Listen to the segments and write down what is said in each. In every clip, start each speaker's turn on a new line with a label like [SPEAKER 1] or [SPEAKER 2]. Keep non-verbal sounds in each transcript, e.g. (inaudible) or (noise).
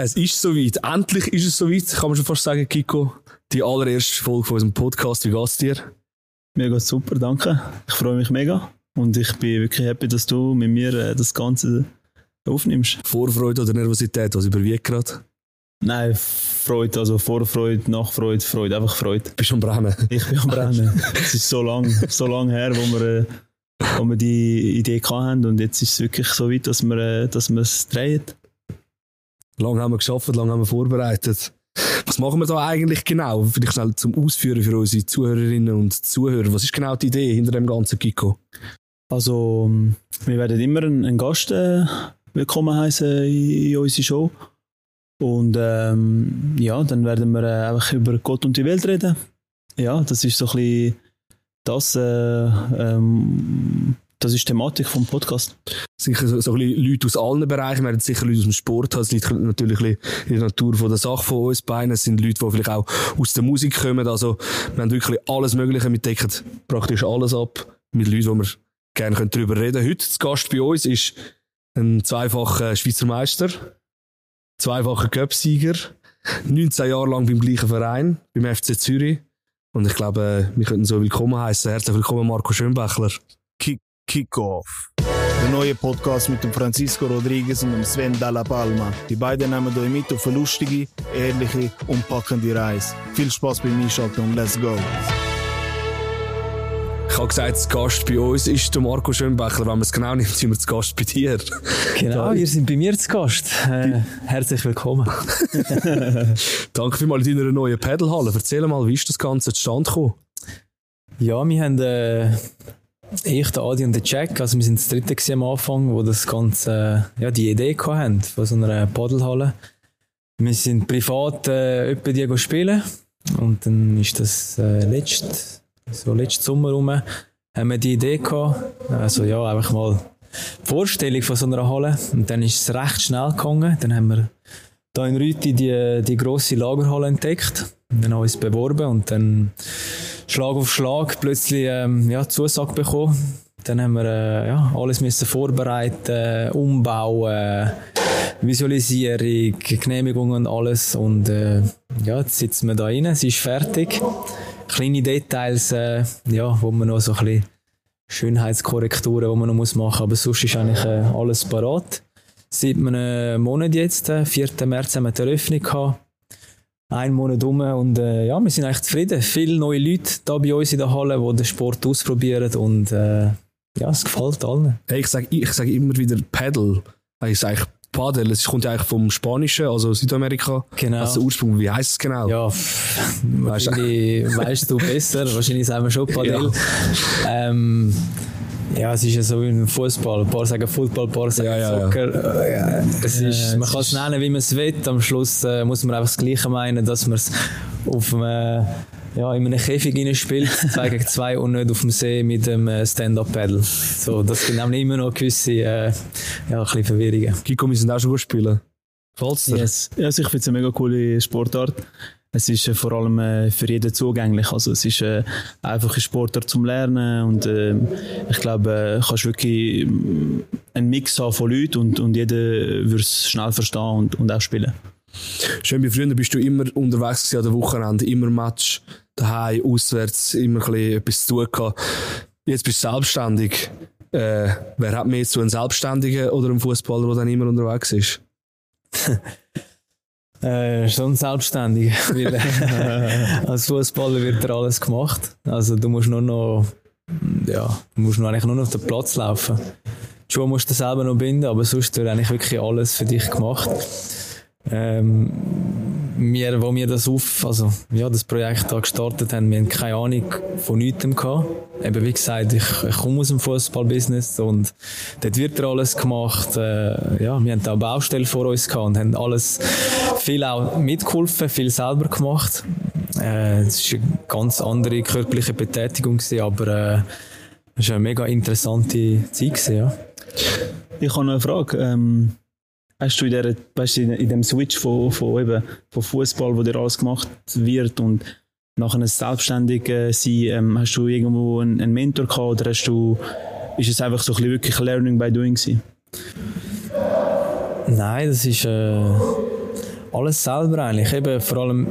[SPEAKER 1] Es ist soweit. Endlich ist es soweit, kann man schon fast sagen, Kiko. Die allererste Folge von unserem Podcast. Wie geht's dir?
[SPEAKER 2] Mir geht's super, danke. Ich freue mich mega. Und ich bin wirklich happy, dass du mit mir äh, das Ganze aufnimmst.
[SPEAKER 1] Vorfreude oder Nervosität, was überwiegt gerade?
[SPEAKER 2] Nein, Freude, also Vorfreude, Nachfreude, Freude, einfach Freude.
[SPEAKER 1] Bist du am Brennen?
[SPEAKER 2] Ich bin am Brennen. es ist so lang, so lang her, wo wir, äh, wo wir die Idee hatten und jetzt ist es wirklich so weit, dass wir, äh, dass wir es drehen.
[SPEAKER 1] Lange haben wir geschafft, lange haben wir vorbereitet. Was machen wir da eigentlich genau? Vielleicht schnell zum Ausführen für unsere Zuhörerinnen und Zuhörer. Was ist genau die Idee hinter dem ganzen Kiko?
[SPEAKER 2] Also, wir werden immer einen, Gast äh, willkommen heißen in, in unsere Show. Und ähm, ja, dann werden wir äh, einfach über Gott und die Welt reden. Ja, das ist so ein bisschen das, äh, ähm, das ist die Thematik vom Podcast.
[SPEAKER 1] Sicher so, so ein bisschen Leute aus allen Bereichen. Wir haben sicher Leute aus dem Sport. Es liegt natürlich in der Natur von der Sache von uns beiden. Es sind Leute, die vielleicht auch aus der Musik kommen. Also, wir haben wirklich alles Mögliche. Wir decken praktisch alles ab mit Leuten, die wir gerne darüber reden können. Heute zu Gast bei uns ist ein zweifacher Schweizer Meister, zweifacher Cup-Sieger, 19 Jahre lang beim gleichen Verein, beim FC Zürich. Und ich glaube, wir könnten so willkommen heißen. Herzlich willkommen, Marco Schönbächler.
[SPEAKER 3] Kickoff. Der neue Podcast mit dem Francisco Rodriguez und dem Sven Dalla Palma. Die beiden nehmen euch mit auf eine lustige, ehrliche und packende Reise. Viel Spaß beim Einschalten und let's go!
[SPEAKER 1] Ich habe gesagt, das Gast bei uns ist der Marco Schönbächler. Wenn man es genau nimmt, sind wir zu Gast bei dir.
[SPEAKER 2] Genau, ihr seid bei mir zu Gast. Äh, herzlich willkommen. (laughs)
[SPEAKER 1] Danke vielmals in deiner neuen Pedalhalle. Erzähl mal, wie ist das Ganze zustande gekommen?
[SPEAKER 2] Ja, wir haben... Äh ich, der Adi und der Jack, also wir sind das dritte am Anfang, wo das Ganze, äh, ja, die Idee hatten von so einer Paddelhalle. Wir sind privat äh, etwa die spielen und dann ist das äh, letzt, so letzten Sommer rum, haben wir die Idee gehabt, also ja, einfach mal die Vorstellung von so einer Halle. Und dann ist es recht schnell gegangen, dann haben wir da in Rüti die, die grosse Lagerhalle entdeckt, dann haben wir uns beworben und dann Schlag auf Schlag plötzlich ähm, ja, Zusage bekommen. Dann haben wir äh, ja, alles müssen vorbereiten, umbauen, Visualisierung, Genehmigungen und alles. Und äh, ja, jetzt sitzen wir da rein, es ist fertig. Kleine Details, äh, ja, wo man noch so ein bisschen Schönheitskorrekturen, die man noch machen muss, aber sonst ist eigentlich äh, alles parat. Seit einem Monat jetzt, 4. Äh, März, haben wir die Eröffnung gehabt ein Monat rum und äh, ja, wir sind eigentlich zufrieden. Viele neue Leute da bei uns in der Halle, die den Sport ausprobieren und äh, ja, es gefällt allen.
[SPEAKER 1] Hey, ich sage ich sag immer wieder Paddle. Ich sage Paddle, es kommt ja eigentlich vom Spanischen, also Südamerika.
[SPEAKER 2] Genau.
[SPEAKER 1] Also Ursprung, wie heißt es genau?
[SPEAKER 2] Ja, wahrscheinlich weißt du besser, wahrscheinlich sagen wir schon (laughs) Paddle. Ja. Ähm, ja, es ist ja so wie ein Fußball. Ein paar sagen Football, ein paar sagen ja, ja, Soccer. Ja. Es ist, man kann es nennen, wie man es will. Am Schluss äh, muss man einfach das Gleiche meinen, dass man es auf einem, ja, in einem Käfig spielt, (laughs) zwei gegen zwei und nicht auf dem See mit dem äh, Stand-Up-Paddle. So, das sind nämlich immer noch gewisse äh, ja, ein bisschen Verwirrungen.
[SPEAKER 1] Kiko, wir sind auch schon gut spielen.
[SPEAKER 2] Falls yes. Ja, also ich finde es eine mega coole Sportart es ist äh, vor allem äh, für jeden zugänglich. Also es ist äh, einfach ein Sportart zum Lernen und äh, ich glaube, äh, kannst wirklich mm, einen Mix haben von Leuten und, und jeder wird es schnell verstehen und, und auch spielen.
[SPEAKER 1] Schön, wie früher bist du immer unterwegs an den Wochenende, immer Match, daheim, auswärts, immer ein bisschen etwas zu tun gehabt. Jetzt bist du selbstständig. Äh, wer hat mehr zu einem Selbstständigen oder einem Fußballer, der dann immer unterwegs ist? (laughs)
[SPEAKER 2] Äh, schon selbstständig. (laughs) Weil, äh, als Fußballer wird dir alles gemacht. Also du musst nur noch, ja, musst eigentlich nur noch auf den Platz laufen. Die Schuhe musst du selber noch binden, aber sonst wird eigentlich wirklich alles für dich gemacht. Ähm, wir, wo wir das auf, also, ja, das Projekt da gestartet haben, wir haben keine Ahnung von nichts gehabt. Eben, wie gesagt, ich, ich komme aus dem Fußballbusiness und dort wird alles gemacht. Äh, ja, wir haben auch Baustellen vor uns gehabt und haben alles viel auch mitgeholfen, viel selber gemacht. Äh, es war eine ganz andere körperliche Betätigung gewesen, aber, äh, es war eine mega interessante Zeit gewesen, ja. Ich habe eine Frage. Ähm Hast du in, der, weißt in dem Switch von, von, eben, von Fußball, wo dir alles gemacht wird und nachher selbstständig äh, sein, ähm, hast du irgendwo einen, einen, Mentor gehabt oder hast du, ist es einfach so ein bisschen wirklich Learning by Doing gewesen? Nein, das ist, äh, Alles selber eigentlich. Eben vor allem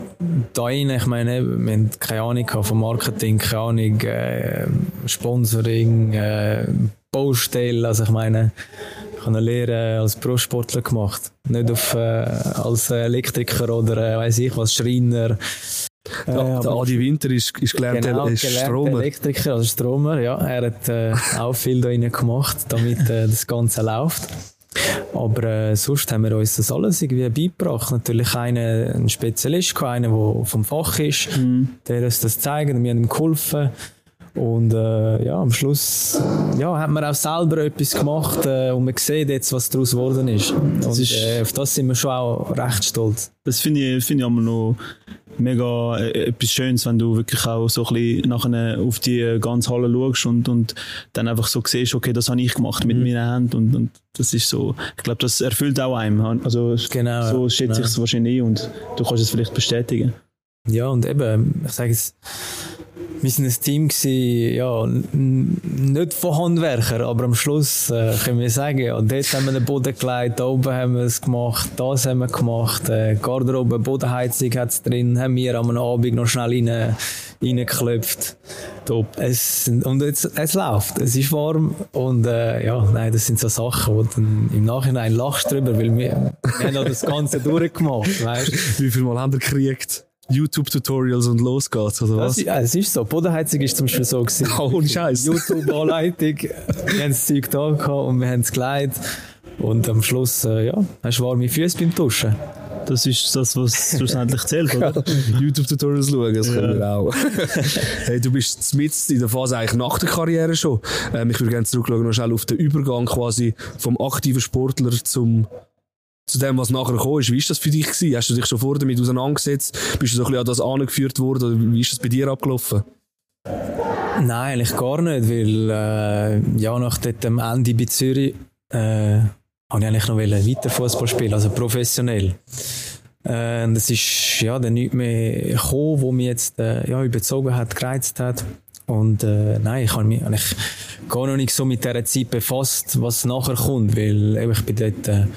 [SPEAKER 2] da rein, ich meine, wir haben keine Ahnung von Marketing, keine Ahnung, äh, Sponsoring, äh, Baustelle. Also ich meine, eine Lehre als Pro-Sportler gemacht. Nicht auf, äh, als Elektriker oder äh, weiß ich was, Schreiner.
[SPEAKER 1] Der Adi Winter ist, ist gelernter
[SPEAKER 2] genau,
[SPEAKER 1] ist
[SPEAKER 2] gelernter
[SPEAKER 1] Stromer.
[SPEAKER 2] Elektriker, also Stromer, ja. Er hat äh, auch viel da rein gemacht, damit äh, das Ganze läuft. Aber äh, sonst haben wir uns das alles irgendwie beigebracht. Natürlich einen, einen Spezialist, einen, der vom Fach ist, der uns das zeigt und wir haben ihm geholfen. Und äh, ja, am Schluss ja, hat man auch selber etwas gemacht äh, und man sieht jetzt, was daraus geworden ist. Und
[SPEAKER 4] ist-
[SPEAKER 2] äh, auf das sind wir schon auch recht stolz.
[SPEAKER 4] Das finde ich, finde ich immer noch mega äh, etwas Schönes, wenn du wirklich auch so ein bisschen nachher auf die ganze Halle schaust und, und dann einfach so siehst, okay, das habe ich gemacht mit meinen Händen und, und das ist so, ich glaube, das erfüllt auch einem. Also
[SPEAKER 2] Genau,
[SPEAKER 4] so schätze ich es wahrscheinlich ein und du kannst es vielleicht bestätigen.
[SPEAKER 2] Ja, und eben, ich sage jetzt, wir sind ein Team gewesen, ja, nicht von Handwerkern, aber am Schluss äh, können wir sagen, ja, dort haben wir den Boden gelegt, da oben haben wir es gemacht, das haben wir gemacht, äh, Garderobe, Bodenheizung hat es drin, haben wir am Abend noch schnell rein, reingeklopft. Top. Es, und jetzt, es läuft, es ist warm und äh, ja, nein, das sind so Sachen, wo du im Nachhinein lachst drüber, weil wir, wir haben das Ganze (laughs) durchgemacht, weißt
[SPEAKER 1] Wie viel Mal haben wir gekriegt? YouTube-Tutorials und los geht's, oder was?
[SPEAKER 2] Das, ja, es ist so. Bodenheizung ist zum Beispiel so gewesen.
[SPEAKER 1] Oh, (laughs) ohne Scheiß.
[SPEAKER 2] YouTube-Anleitung. wir haben das Zeug da gehabt und wir haben es geleitet. Und am Schluss, äh, ja, hast du warme Füße beim Duschen.
[SPEAKER 4] Das ist das, was schlussendlich zählt, oder? (laughs)
[SPEAKER 1] YouTube-Tutorials schauen, das können wir auch. (laughs) hey, du bist mit in der Phase eigentlich nach der Karriere schon. Ähm, ich würde gerne zurückschauen noch schnell auf den Übergang quasi vom aktiven Sportler zum zu dem, was nachher gekommen ist. Wie ist das für dich gewesen? Hast du dich schon vorher damit auseinandergesetzt? Bist du so ein bisschen an das angeführt worden? Oder wie ist das bei dir abgelaufen?
[SPEAKER 2] Nein, eigentlich gar nicht, weil äh, ja, nach dem Ende bei Zürich äh, habe ich eigentlich noch weiter Fußball spielen, also professionell. Äh, und es ist ja dann nichts mehr gekommen, wo mich jetzt äh, ja, überzogen hat, gereizt hat. Und äh, nein, ich habe mich eigentlich gar noch nicht so mit dieser Zeit befasst, was nachher kommt, weil eben, ich bin dort äh,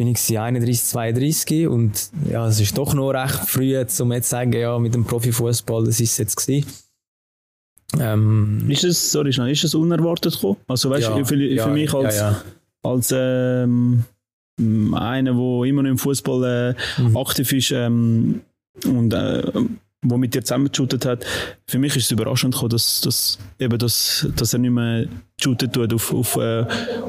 [SPEAKER 2] bin ich gewesen, 31, 32 und ja, es ist doch noch recht früh, um jetzt zu sagen, ja, mit dem Profifußball, das ist es jetzt gewesen. Ähm,
[SPEAKER 4] Ist es, sorry, schnell, ist es unerwartet gekommen? Also weißt du,
[SPEAKER 2] ja,
[SPEAKER 4] für,
[SPEAKER 2] ja,
[SPEAKER 4] für mich als,
[SPEAKER 2] ja, ja.
[SPEAKER 4] als ähm, einer, der immer noch im Fußball äh,
[SPEAKER 2] Mhm.
[SPEAKER 4] aktiv ist ähm, und äh, wo mit dir zusammengeshootet hat, für mich ist es überraschend gekommen, dass, dass, eben das, dass er nicht mehr shooten tut auf, auf, äh,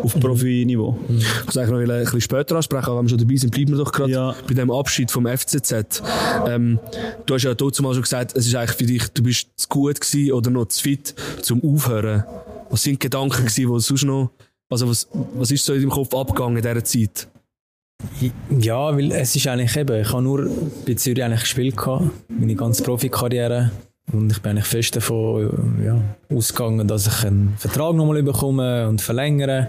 [SPEAKER 4] auf
[SPEAKER 2] Mhm.
[SPEAKER 4] Profiniveau.
[SPEAKER 1] Ich muss eigentlich noch ein bisschen später ansprechen, aber wenn wir schon dabei sind, bleiben wir doch gerade
[SPEAKER 4] Ja.
[SPEAKER 1] bei dem Abschied vom FCZ. Ähm, du hast ja dazu mal schon gesagt, es ist eigentlich für dich, du bist zu gut gewesen oder noch zu fit zum Aufhören. Was sind die Gedanken gewesen, wo sonst noch, also was, was ist so in deinem Kopf abgegangen in dieser Zeit?
[SPEAKER 2] Ja, weil es ist eigentlich eben, ich habe nur bei Zürich eigentlich gespielt gehabt, meine ganze Profikarriere. Und ich bin eigentlich fest davon ja, ausgegangen, dass ich einen Vertrag nochmal bekomme und verlängere.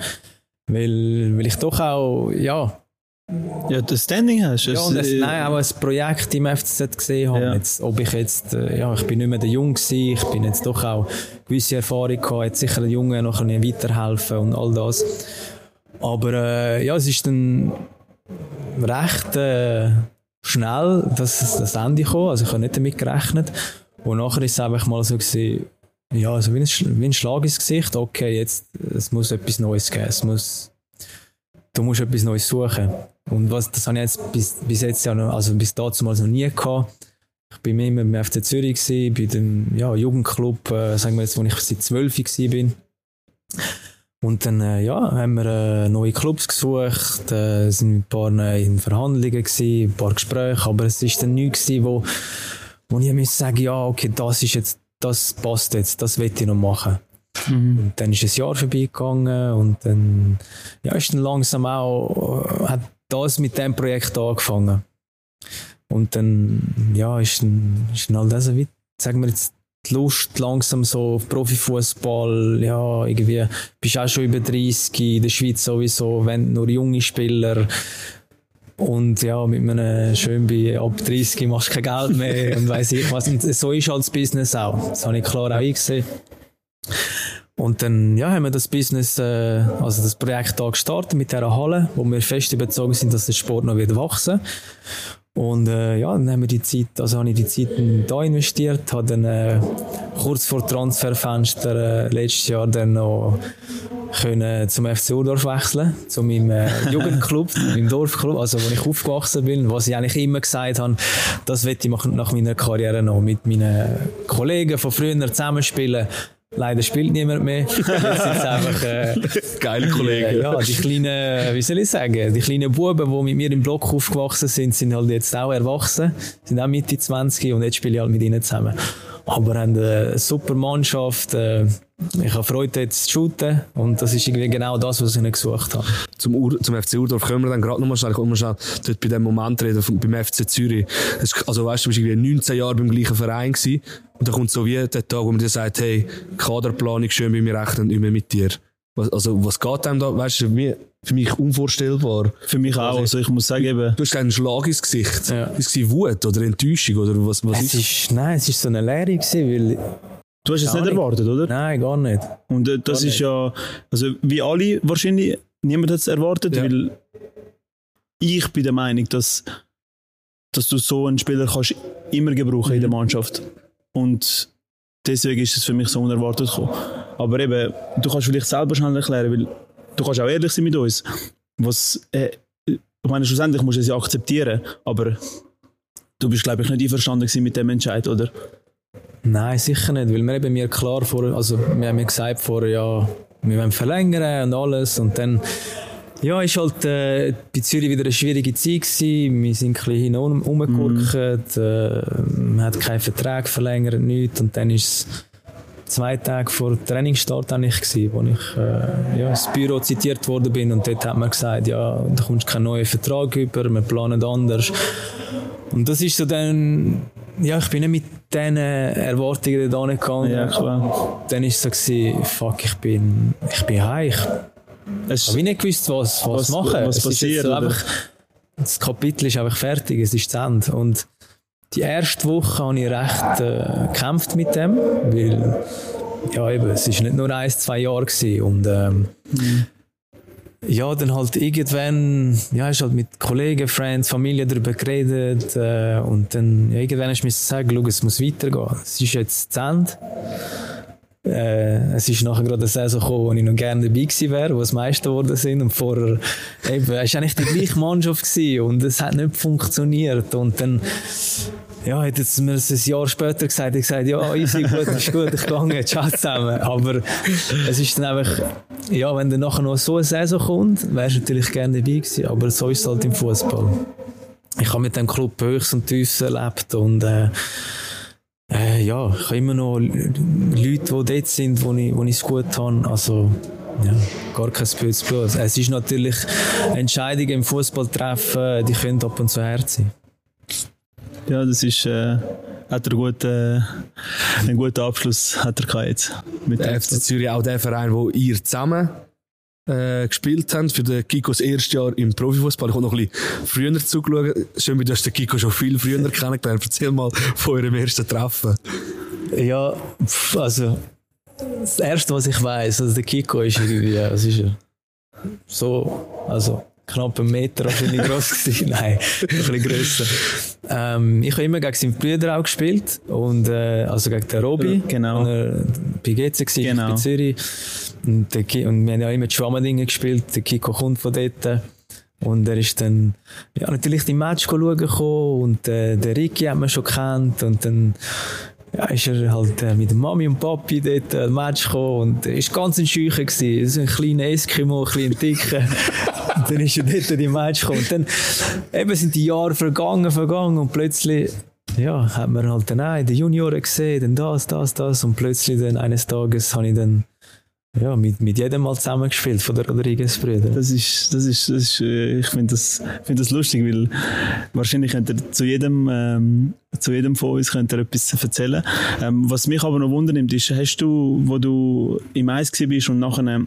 [SPEAKER 2] Weil, weil ich doch auch, ja,
[SPEAKER 4] Ja, das Standing hast
[SPEAKER 2] ja und
[SPEAKER 4] äh,
[SPEAKER 2] nein, auch ein Projekt im FCZ gesehen habe.
[SPEAKER 4] Ja.
[SPEAKER 2] Jetzt, ob ich jetzt, äh, ja, ich bin nicht mehr der Jung gewesen, ich bin jetzt doch auch gewisse Erfahrung gehabt, jetzt sicher den Jungen noch ein bisschen weiterhelfen und all das. Aber äh, ja, es ist dann recht äh, schnell, dass es das Ende kam. Also ich habe nicht damit gerechnet. Und nachher ist es einfach mal so gewesen, ja, also wie ein, wie ein Schlag ins Gesicht. Okay, jetzt, es muss etwas Neues geben. Es muss, du musst etwas Neues suchen. Und was, das habe ich jetzt bis, bis jetzt ja noch, also bis dazu mal noch nie gehabt. Ich bin immer beim FC Zürich gewesen, bei dem, ja, Jugendclub, äh, sagen wir jetzt, wo ich seit 12 gewesen bin. Und dann, äh, ja, haben wir äh, neue Clubs gesucht, äh, sind mit ein paar äh, in Verhandlungen gewesen, ein paar Gespräche, aber es ist dann nichts gewesen, wo, wo ich musste sagen, ja, okay, das ist jetzt, das passt jetzt, das will ich noch machen. Und dann ist ein Jahr vorbeigegangen und dann, ja, ist dann langsam auch, äh, hat das mit dem Projekt angefangen. Und dann, ja, ist dann, ist dann halt also, wie, sagen wir jetzt, die Lust langsam so auf Profifußball, ja, irgendwie, bist auch schon über 30, in der Schweiz sowieso, wenn nur junge Spieler. Und ja, mit einem schön bei ab 30 machst du kein Geld mehr (laughs) und weiss ich was. Und so ist halt das Business auch. Das habe ich klar auch eingesehen. Und dann ja, haben wir das Business, äh, also das Projekt da gestartet mit dieser Halle, wo wir fest überzeugt sind, dass der Sport noch wird wachsen Und äh, ja, dann haben wir die Zeit, also habe ich die Zeit da investiert, habe dann äh, kurz vor Transferfenster äh, letztes Jahr dann noch können zum FC Urdorf wechseln, zu meinem äh, Jugendclub, (laughs) meinem Dorfclub, also wo ich aufgewachsen bin, was ich eigentlich immer gesagt habe, das werde ich nach meiner Karriere noch mit meinen Kollegen von früher zusammenspielen. Leider spielt niemand mehr. (laughs) Jetzt sind einfach, äh,
[SPEAKER 1] Geile Kollegen.
[SPEAKER 2] ja, die kleinen, wie soll ich sagen, die kleinen Buben, die mit mir im Block aufgewachsen sind, sind halt jetzt auch erwachsen, sind auch Mitte 20 und jetzt spiele ich halt mit ihnen zusammen. Aber haben eine super Mannschaft, äh, ich habe Freude jetzt zu shooten und das ist irgendwie genau das, was ich nicht gesucht habe.
[SPEAKER 1] Zum, Ur zum FC Urdorf können wir dann gerade nochmal schnell, ich mal schnell dort bei dem Moment reden, vom- beim FC Zürich. Es, also weißt du, du bist irgendwie 19 Jahre beim gleichen Verein gewesen und dann kommt so wie der Tag, wo man dir sagt, hey, Kaderplanung, schön bei mir rechnen, nicht mehr mit dir. Was, also was geht einem da, weißt du, wie, für mich unvorstellbar.
[SPEAKER 4] Für mich auch. Also ich muss sagen, eben,
[SPEAKER 1] Du hast einen Schlag ins Gesicht.
[SPEAKER 2] Ja.
[SPEAKER 1] Ist es Wut oder Enttäuschung oder was, was
[SPEAKER 2] Es
[SPEAKER 1] ist?
[SPEAKER 2] ist, nein, es ist so eine Lehre gewesen, weil,
[SPEAKER 4] du hast es nicht
[SPEAKER 2] nicht.
[SPEAKER 4] erwartet, oder?
[SPEAKER 2] nein, gar nicht.
[SPEAKER 4] Und äh, das
[SPEAKER 2] Gar
[SPEAKER 4] ist ja, also wie alle wahrscheinlich, niemand hat es erwartet,
[SPEAKER 1] Ja.
[SPEAKER 4] weil ich bin der Meinung, dass, dass du so einen Spieler kannst immer gebrauchen in der Mannschaft. Und deswegen ist es für mich so unerwartet gekommen. Aber eben, du kannst vielleicht selber schnell erklären, weil du kannst auch ehrlich sein mit uns. Was, äh, ich meine, schlussendlich musst du es ja akzeptieren, aber du bist, glaube ich, nicht einverstanden mit dem Entscheid, oder?
[SPEAKER 2] Nein, sicher nicht, weil wir eben mir klar vor, also wir haben mir gesagt vorher, ja, wir wollen verlängern und alles und dann, ja, ist halt äh, bei Zürich wieder eine schwierige Zeit gewesen. Wir sind ein bisschen hin und umgeguckt, äh, man hat keinen Vertrag verlängert, nichts und dann ist es zwei Tage vor Trainingsstart eigentlich gewesen, wo ich äh, ja, ins Büro zitiert worden bin und dort hat man gesagt, ja, da kommst keinen neuen Vertrag über, wir planen anders. Und das ist so dann, ja, ich bin nicht mit diesen Erwartungen da gegangen.
[SPEAKER 4] Ja, klar.
[SPEAKER 2] Dann ist es so gewesen, fuck, ich bin, ich bin heim. Ich habe nicht gewusst, was, was,
[SPEAKER 4] Was-
[SPEAKER 2] machen.
[SPEAKER 4] was
[SPEAKER 2] Es
[SPEAKER 4] passiert,
[SPEAKER 2] so einfach, das Kapitel ist einfach fertig, es ist zu Ende. Und die erste Woche habe ich recht äh, gekämpft mit dem, weil ja, eben, es ist nicht nur ein, zwei Jahre gewesen. Und ähm, ja, dann halt irgendwann, ja, hast halt mit Kollegen, Friends, Familie darüber geredet äh, und dann ja, irgendwann du mir schau, es muss weitergehen. Es ist jetzt zu Ende. Äh, es ist nachher gerade eine Saison gekommen, wo ich noch gerne dabei gewesen wäre, wo es Meister geworden sind und vorher eben, es war eigentlich die gleiche Mannschaft und es hat nicht funktioniert und dann ja, hätte es mir ein Jahr später gesagt, ich gesagt, ja, easy, gut, ist gut, ich gehe, ciao zusammen. Aber es ist dann einfach, ja, wenn dann nachher noch so eine Saison kommt, wärst du natürlich gerne dabei gewesen, aber so ist es halt im Fußball. Ich habe mit dem Club Höchst und Tiefs erlebt und äh, äh, ja, ich habe immer noch Leute, die dort sind, wo ich, wo ich es gut habe. Also, ja, gar kein böses Blut. Es ist natürlich Entscheidungen im Fußball treffen, die können ab und zu hart sein.
[SPEAKER 4] Ja, das ist, äh, hat er gut, äh, einen guten Abschluss hat er gehabt jetzt. Mit
[SPEAKER 1] Der
[SPEAKER 4] dem
[SPEAKER 1] FC Zürich auch der Verein, wo ihr zusammen äh, gespielt habt, für den Kikos erstes Jahr im Profifußball. Ich habe noch ein bisschen früher zugeschaut. Schön, du hast den Kiko schon viel früher kennengelernt. Erzähl mal von eurem ersten Treffen.
[SPEAKER 2] Ja, also das erste, was ich weiß, also der Kiko ist irgendwie, ja, was ist er? So, also knapp einen Meter wahrscheinlich groß gewesen. (laughs) Nein, ein bisschen grösser. Ähm, ich habe immer gegen seine Brüder auch gespielt und äh, also gegen den Robi.
[SPEAKER 4] Genau.
[SPEAKER 2] Und, äh, bei GC war
[SPEAKER 4] Genau.
[SPEAKER 2] bei Zürich und, der und wir haben ja immer die Schwammendingen gespielt. Der Kiko kommt von dort. Und er ist dann, ja, natürlich die Match schauen gekommen und äh, der Ricky hat man schon kennt und dann ja, ist er halt äh, mit der Mami und Papi dort äh, Match gekommen und er ist ganz ein Scheucher gewesen. So ein kleiner Eskimo, ein kleiner Dicker. (laughs) (laughs) dann ist er dort in die Match gekommen. Dann eben sind die Jahre vergangen, vergangen und plötzlich ja, hat man halt dann auch in den Junioren gesehen, dann das, das, das und plötzlich dann eines Tages habe ich dann ja, mit, mit jedem mal zusammengespielt von der Rodriguez-Brüder.
[SPEAKER 4] Das ist, das ist, das ist äh, ich finde das, find das lustig, weil wahrscheinlich könnt ihr zu jedem, ähm, zu jedem von uns könnt ihr etwas erzählen. Ähm, was mich aber noch wundernimmt, ist, hast du, wo du im Eis bist und nachher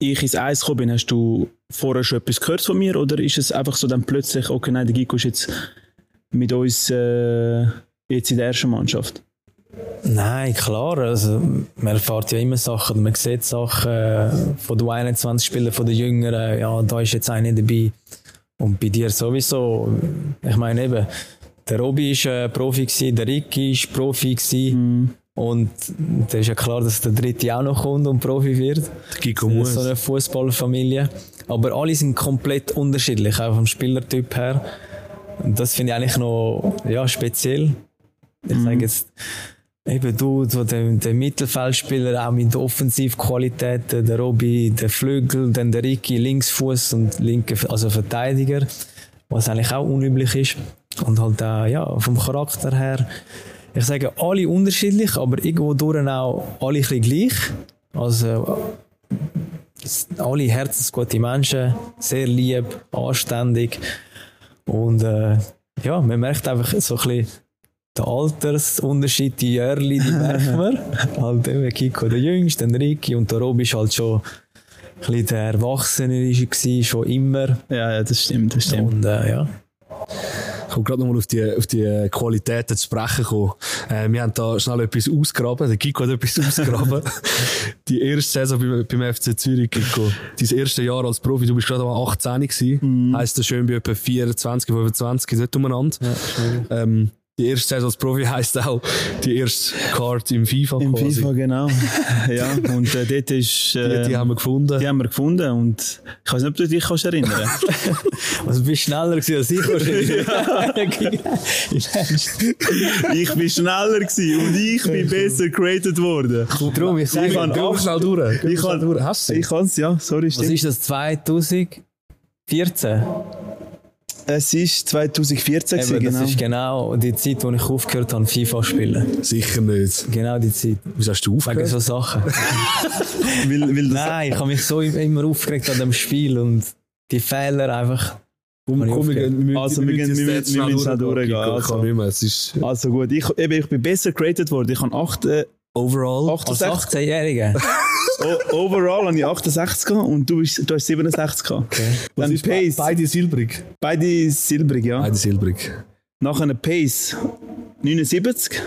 [SPEAKER 4] ich ins Eis gekommen bin, hast du vorher schon etwas gehört von mir oder ist es einfach so dann plötzlich, okay, nein, der Gico ist jetzt mit uns äh, jetzt in der ersten Mannschaft?
[SPEAKER 2] Nein, klar. Also, man erfährt ja immer Sachen, man sieht Sachen äh, von den 21 Spielern, von den Jüngeren. Ja, da ist jetzt einer dabei. Und bei dir sowieso, ich meine eben, der Robi ist äh, Profi gewesen, der Ricky ist Profi gewesen. Und da ist ja klar, dass der Dritte auch noch kommt und Profi wird. Ist so eine Fußballfamilie. Aber alle sind komplett unterschiedlich, auch vom Spielertyp her. Und das finde ich eigentlich noch ja, speziell. Ich sage jetzt, eben du, so der, der Mittelfeldspieler, auch mit Offensivqualitäten, der Robi, der Flügel, dann der Ricky, Linksfuß und linker, also Verteidiger, was eigentlich auch unüblich ist. Und halt auch, ja, vom Charakter her, ich sage, alle unterschiedlich, aber irgendwo durch auch alle ein bisschen gleich. Also, alle herzensgute Menschen, sehr lieb, anständig. Und äh, ja, man merkt einfach so ein bisschen den Altersunterschied, die Jörli, die merkt (laughs) man. halt eben Kiko der Jüngste, dann Ricky und der Robi ist halt schon ein bisschen der Erwachsene gewesen, schon immer.
[SPEAKER 4] Ja, ja, das stimmt, das stimmt.
[SPEAKER 2] Und äh, ja.
[SPEAKER 1] Ich komme gerade nochmal auf die, auf die Qualitäten zu sprechen gekommen. Äh, wir haben da schnell etwas ausgraben. Der Kiko hat etwas (laughs) ausgraben. die erste Saison beim, beim FC Zürich, Kiko. Dein erste Jahr als Profi, du bist gerade mal 18 gewesen. Heisst das schön bei etwa 24, 25, nicht umeinander. ähm, die erste Saison als Profi heisst auch die erste Card im FIFA
[SPEAKER 4] Im
[SPEAKER 1] quasi.
[SPEAKER 4] FIFA, genau. (laughs) ja, und äh, dort ist... Äh,
[SPEAKER 1] Die, die haben wir gefunden.
[SPEAKER 4] die haben wir gefunden und ich weiß nicht, ob du dich kannst erinnern (laughs)
[SPEAKER 2] Also, du bist schneller gewesen als ich wahrscheinlich.
[SPEAKER 4] Ich bin schneller gewesen und ich bin besser geratet worden.
[SPEAKER 2] Darum, ich
[SPEAKER 4] Ich
[SPEAKER 2] sage,
[SPEAKER 4] kann
[SPEAKER 1] Geh
[SPEAKER 4] acht-
[SPEAKER 1] schnell durch.
[SPEAKER 4] Ich kann-
[SPEAKER 1] durch. Hast du sie?
[SPEAKER 4] Ich kann es, ja, sorry,
[SPEAKER 2] was
[SPEAKER 4] stimmt.
[SPEAKER 2] ist das, 2014?
[SPEAKER 4] Es ist 2014
[SPEAKER 2] Eben,
[SPEAKER 4] gewesen,
[SPEAKER 2] das
[SPEAKER 4] genau.
[SPEAKER 2] ist genau die Zeit, wo ich aufgehört habe, FIFA zu spielen.
[SPEAKER 1] Sicher nicht.
[SPEAKER 2] Genau die Zeit.
[SPEAKER 1] Wieso hast du
[SPEAKER 2] Wegen
[SPEAKER 1] aufgehört?
[SPEAKER 2] so Sachen. (laughs)
[SPEAKER 4] Weil, weil das,
[SPEAKER 2] Nein, ich habe mich so immer aufgeregt an dem Spiel und die Fehler einfach.
[SPEAKER 1] Komm, komm, wir gehen-
[SPEAKER 4] Also, wir gehen- wir wir müssen schnell durchgehen, also. Also gut, ich, eben, ich bin besser geratet worden. Ich habe 8, äh,
[SPEAKER 1] overall.
[SPEAKER 2] Als
[SPEAKER 4] 68,
[SPEAKER 2] 18-Jähriger. (laughs)
[SPEAKER 4] o- overall habe ich 68 gehabt und du, bist, du hast 67 gehabt. Dann
[SPEAKER 1] ist
[SPEAKER 4] Pace,
[SPEAKER 1] Beide silbrig.
[SPEAKER 4] beide silbrig, ja.
[SPEAKER 1] Beide silbrig.
[SPEAKER 4] Nachher Pace 79,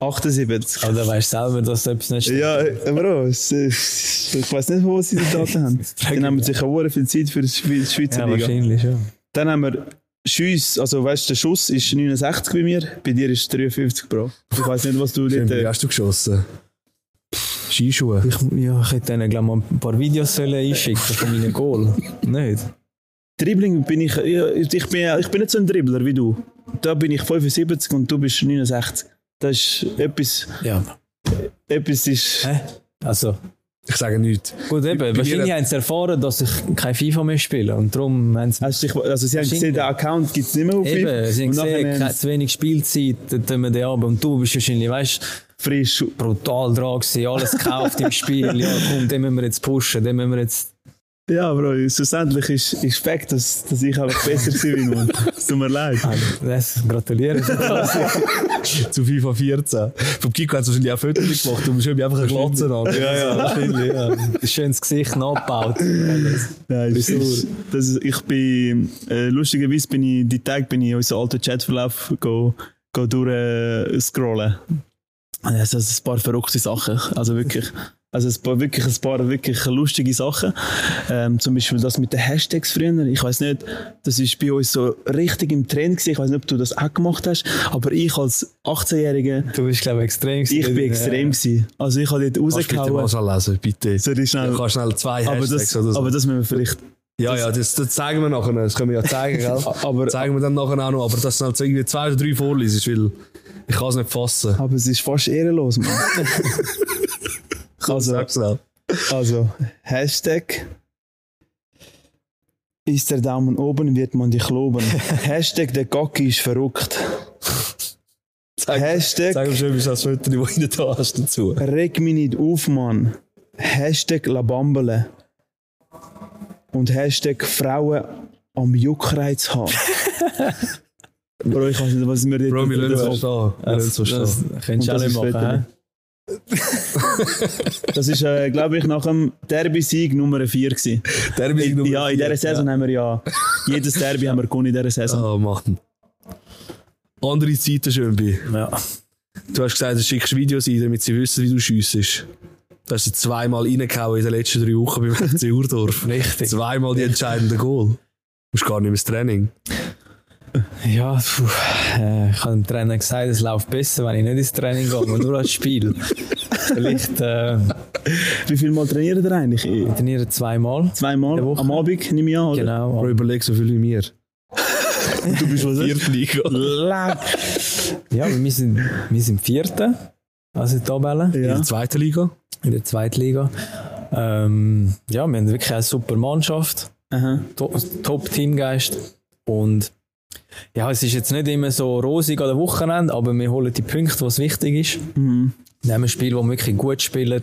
[SPEAKER 4] 78.
[SPEAKER 2] Aber du weißt selber, dass das etwas nicht stimmt.
[SPEAKER 4] Ja, äh, Bro, ich weiß nicht, wo sie die Daten haben. Dann haben wir sicher auch viel Zeit für die Schwe- Schweizer
[SPEAKER 2] Ja,
[SPEAKER 4] Liga.
[SPEAKER 2] wahrscheinlich schon.
[SPEAKER 4] Dann haben wir Schuss, also weißt du, der Schuss ist 69 bei mir, bei dir ist 53, Bro. Ich weiß nicht, was du dort.
[SPEAKER 1] Wie
[SPEAKER 4] Äh,
[SPEAKER 1] hast du geschossen? Skischuhe.
[SPEAKER 2] Ich, ja, ich hätte ihnen, glaube mal ein paar Videos sollen einschicken von meinem Goal. (laughs) nicht?
[SPEAKER 4] Dribbling bin ich, ja, ich bin, ich bin nicht so ein Dribbler wie du. Da bin ich 75 und du bist 69. Das ist etwas,
[SPEAKER 2] Ja.
[SPEAKER 4] etwas ist,
[SPEAKER 2] Hä? Also,
[SPEAKER 1] Ich sage nichts.
[SPEAKER 2] gut, eben.
[SPEAKER 1] mir
[SPEAKER 2] Wahrscheinlich haben sie erfahren, dass ich kein FIFA mehr spiele. Und darum haben sie.
[SPEAKER 4] hast dich, also sie haben gesehen, der Account gibt es nicht mehr auf
[SPEAKER 2] Eben, sie haben gesehen,
[SPEAKER 4] haben
[SPEAKER 2] zu wenig Spielzeit, dann tun wir den ab. Und du bist wahrscheinlich, weißt
[SPEAKER 4] frisch,
[SPEAKER 2] brutal dran gewesen, alles gekauft im Spiel. Ja, komm, den müssen wir jetzt pushen, den müssen wir jetzt.
[SPEAKER 4] Ja, Bro, schlussendlich ist, ist Fakt, dass, dass ich einfach besser bin wie du. Es tut mir leid.
[SPEAKER 2] Das, gratuliere. (laughs)
[SPEAKER 1] Zu FIFA 14. Vom Kiko hat es wahrscheinlich auch Fotos gemacht. Du bist irgendwie einfach eine Glatze an.
[SPEAKER 4] Ja, ja.
[SPEAKER 2] Wahrscheinlich, ja. Schönes Gesicht nachgebaut.
[SPEAKER 4] Nein, das ist, das ist, ich bin, äh, lustigerweise bin ich, die Tag bin ich in unseren alten Chatverlauf go, go durch äh, scrollen. Also, das sind ein paar verrückte Sachen. Also wirklich, also ein paar, wirklich ein paar wirklich lustige Sachen. Ähm, zum Beispiel das mit den Hashtags früher. Ich weiß nicht, das ist bei uns so richtig im Trend gewesen. Ich weiß nicht, ob du das auch gemacht hast, aber ich als 18-Jähriger,
[SPEAKER 2] Du bist, glaube ich, extrem.
[SPEAKER 4] ich bin extrem gewesen. Also ich habe dort
[SPEAKER 1] Kannst du bitte mal
[SPEAKER 4] rausgehauen.
[SPEAKER 1] lesen, bitte.
[SPEAKER 4] Ich schnell,
[SPEAKER 1] Du kannst schnell zwei
[SPEAKER 4] aber
[SPEAKER 1] Hashtags
[SPEAKER 4] das,
[SPEAKER 1] oder so.
[SPEAKER 4] aber das müssen wir vielleicht
[SPEAKER 1] ja, ja, das, das zeigen wir nachher. Das können wir ja zeigen, (laughs) gell?
[SPEAKER 4] Aber-
[SPEAKER 1] zeigen wir dann nachher auch noch. Aber das schnell irgendwie zwei oder drei vorlesen, weil ich kann es nicht fassen.
[SPEAKER 4] Aber es ist fast ehrenlos, Mann. (laughs) also,
[SPEAKER 1] schnell.
[SPEAKER 4] also, Hashtag ist der Daumen oben, wird man dich loben. (laughs) Hashtag der Gocki ist verrückt.
[SPEAKER 1] Sag,
[SPEAKER 4] Hashtag
[SPEAKER 1] sag mir schon, wie das Foto, das du da hast dazu.
[SPEAKER 4] reg mich nicht auf, Mann. Hashtag Labambele. Und Hashtag Frauen am Juckreiz haben. (laughs) Bro, ich weiß nicht, was wir dort...
[SPEAKER 1] Bro, wir lernen es verstehen. Wir lernen es verstehen.
[SPEAKER 2] könntest du auch nicht machen.
[SPEAKER 4] Das ist, äh, glaube ich, nach dem Derby-Sieg Nummer 4 gewesen.
[SPEAKER 1] Derby
[SPEAKER 4] In,
[SPEAKER 1] Nummer
[SPEAKER 4] ja, in dieser Saison haben wir ja... Jedes Derby haben wir gewonnen in dieser Saison.
[SPEAKER 1] Oh Mann. Andere Zeiten, Schönbi.
[SPEAKER 2] Ja.
[SPEAKER 1] Du hast gesagt, du schickst Videos ein, damit sie wissen, wie du schiessest. Du hast sie zweimal reingehauen in den letzten drei Wochen beim (laughs) FC Urdorf.
[SPEAKER 2] Richtig.
[SPEAKER 1] Zweimal die entscheidenden Goal. Musst gar nicht mehr ins Training.
[SPEAKER 2] Ja, puh, äh, ich habe dem Trainer gesagt, es läuft besser, wenn ich nicht ins Training gehe, aber nur als Spiel. Vielleicht äh,
[SPEAKER 4] Wie viel Mal trainiert ihr eigentlich?
[SPEAKER 2] ich trainiere zweimal.
[SPEAKER 4] Zweimal am Abend, nehme ich an, oder?
[SPEAKER 2] Genau.
[SPEAKER 1] Bro, überleg so viel wie mir. (laughs)
[SPEAKER 4] Du bist was
[SPEAKER 1] Viertliga.
[SPEAKER 2] Ja, aber wir sind, wir sind Vierte, also in der Tabelle,
[SPEAKER 1] In
[SPEAKER 4] Ja.
[SPEAKER 1] der zweiten Liga.
[SPEAKER 2] in der Zweitliga. Ähm, ja, wir haben wirklich eine super Mannschaft, Top-Teamgeist und ja, es ist jetzt nicht immer so rosig an der Wochenende, aber wir holen die Punkte, was wichtig ist.
[SPEAKER 4] Mhm.
[SPEAKER 2] Wir haben ein Spiel, wo wir wirklich gut spielen,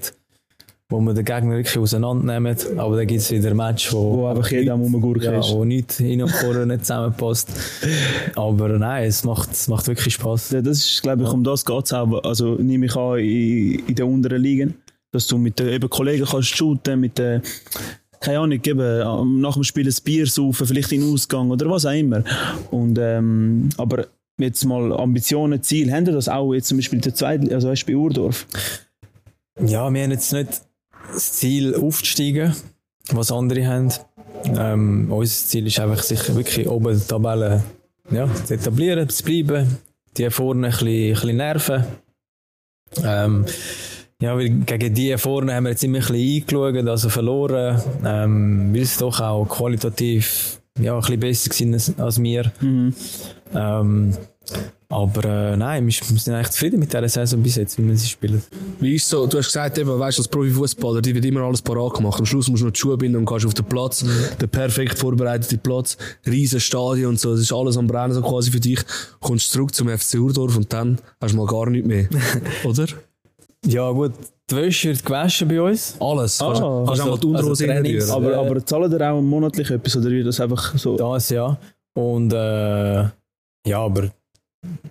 [SPEAKER 2] wo wir den Gegner wirklich auseinandernehmen, aber dann gibt es wieder ein Match, wo,
[SPEAKER 4] Wo einfach jeder am Rumgurken
[SPEAKER 2] ja,
[SPEAKER 4] ist.
[SPEAKER 2] wo nichts hin und vorne nicht zusammenpasst. (laughs) Aber nein, es macht, es macht wirklich Spaß.
[SPEAKER 4] Ja, das ist, glaube ich, um das geht es auch. Also nehme ich an, in, in den unteren Ligen, dass du mit den eben Kollegen kannst shooten, mit den, keine Ahnung, eben, am- nach dem Spiel ein Bier saufen, vielleicht in Ausgang oder was auch immer. Und, ähm, aber jetzt mal Ambitionen, Ziel, haben das auch jetzt zum Beispiel der zweiten, also bei Urdorf?
[SPEAKER 2] Ja, wir haben jetzt nicht das Ziel aufzusteigen, was andere haben. Ähm, unser Ziel ist einfach, sich wirklich oben der Tabelle ja, zu etablieren, zu bleiben, die vorne ein bisschen, ein bisschen nerven. Ähm, ja, weil gegen die vorne haben wir jetzt immer ein bisschen eingeschaut, also verloren, ähm, weil sie doch auch qualitativ ja, ein bisschen besser sind als, als wir. Ähm, aber äh, nein, wir, sind eigentlich zufrieden mit dieser Saison bis jetzt, wie wir sie spielen.
[SPEAKER 1] Wie ist so, du hast gesagt, eben, weißt, als Profifußballer, die wird immer alles parat gemacht. Am Schluss musst du noch die Schuhe binden und gehst auf den Platz. Der perfekt vorbereitete Platz, riesen Stadion und so. Das ist alles am Brennen so quasi für dich. Kommst zurück zum FC Urdorf und dann hast du mal gar nichts mehr. (laughs) Oder?
[SPEAKER 2] Ja, gut, die Wäsche wird gewaschen bei uns.
[SPEAKER 1] Alles. Kannst,
[SPEAKER 4] Ah,
[SPEAKER 1] kannst auch mal die
[SPEAKER 2] also
[SPEAKER 1] Unterhose
[SPEAKER 2] Trainings-
[SPEAKER 1] reinrühren.
[SPEAKER 4] Aber,
[SPEAKER 2] Äh,
[SPEAKER 4] aber zahlen ihr auch monatlich etwas oder wird das einfach so?
[SPEAKER 2] Das ja. Und äh, ja, aber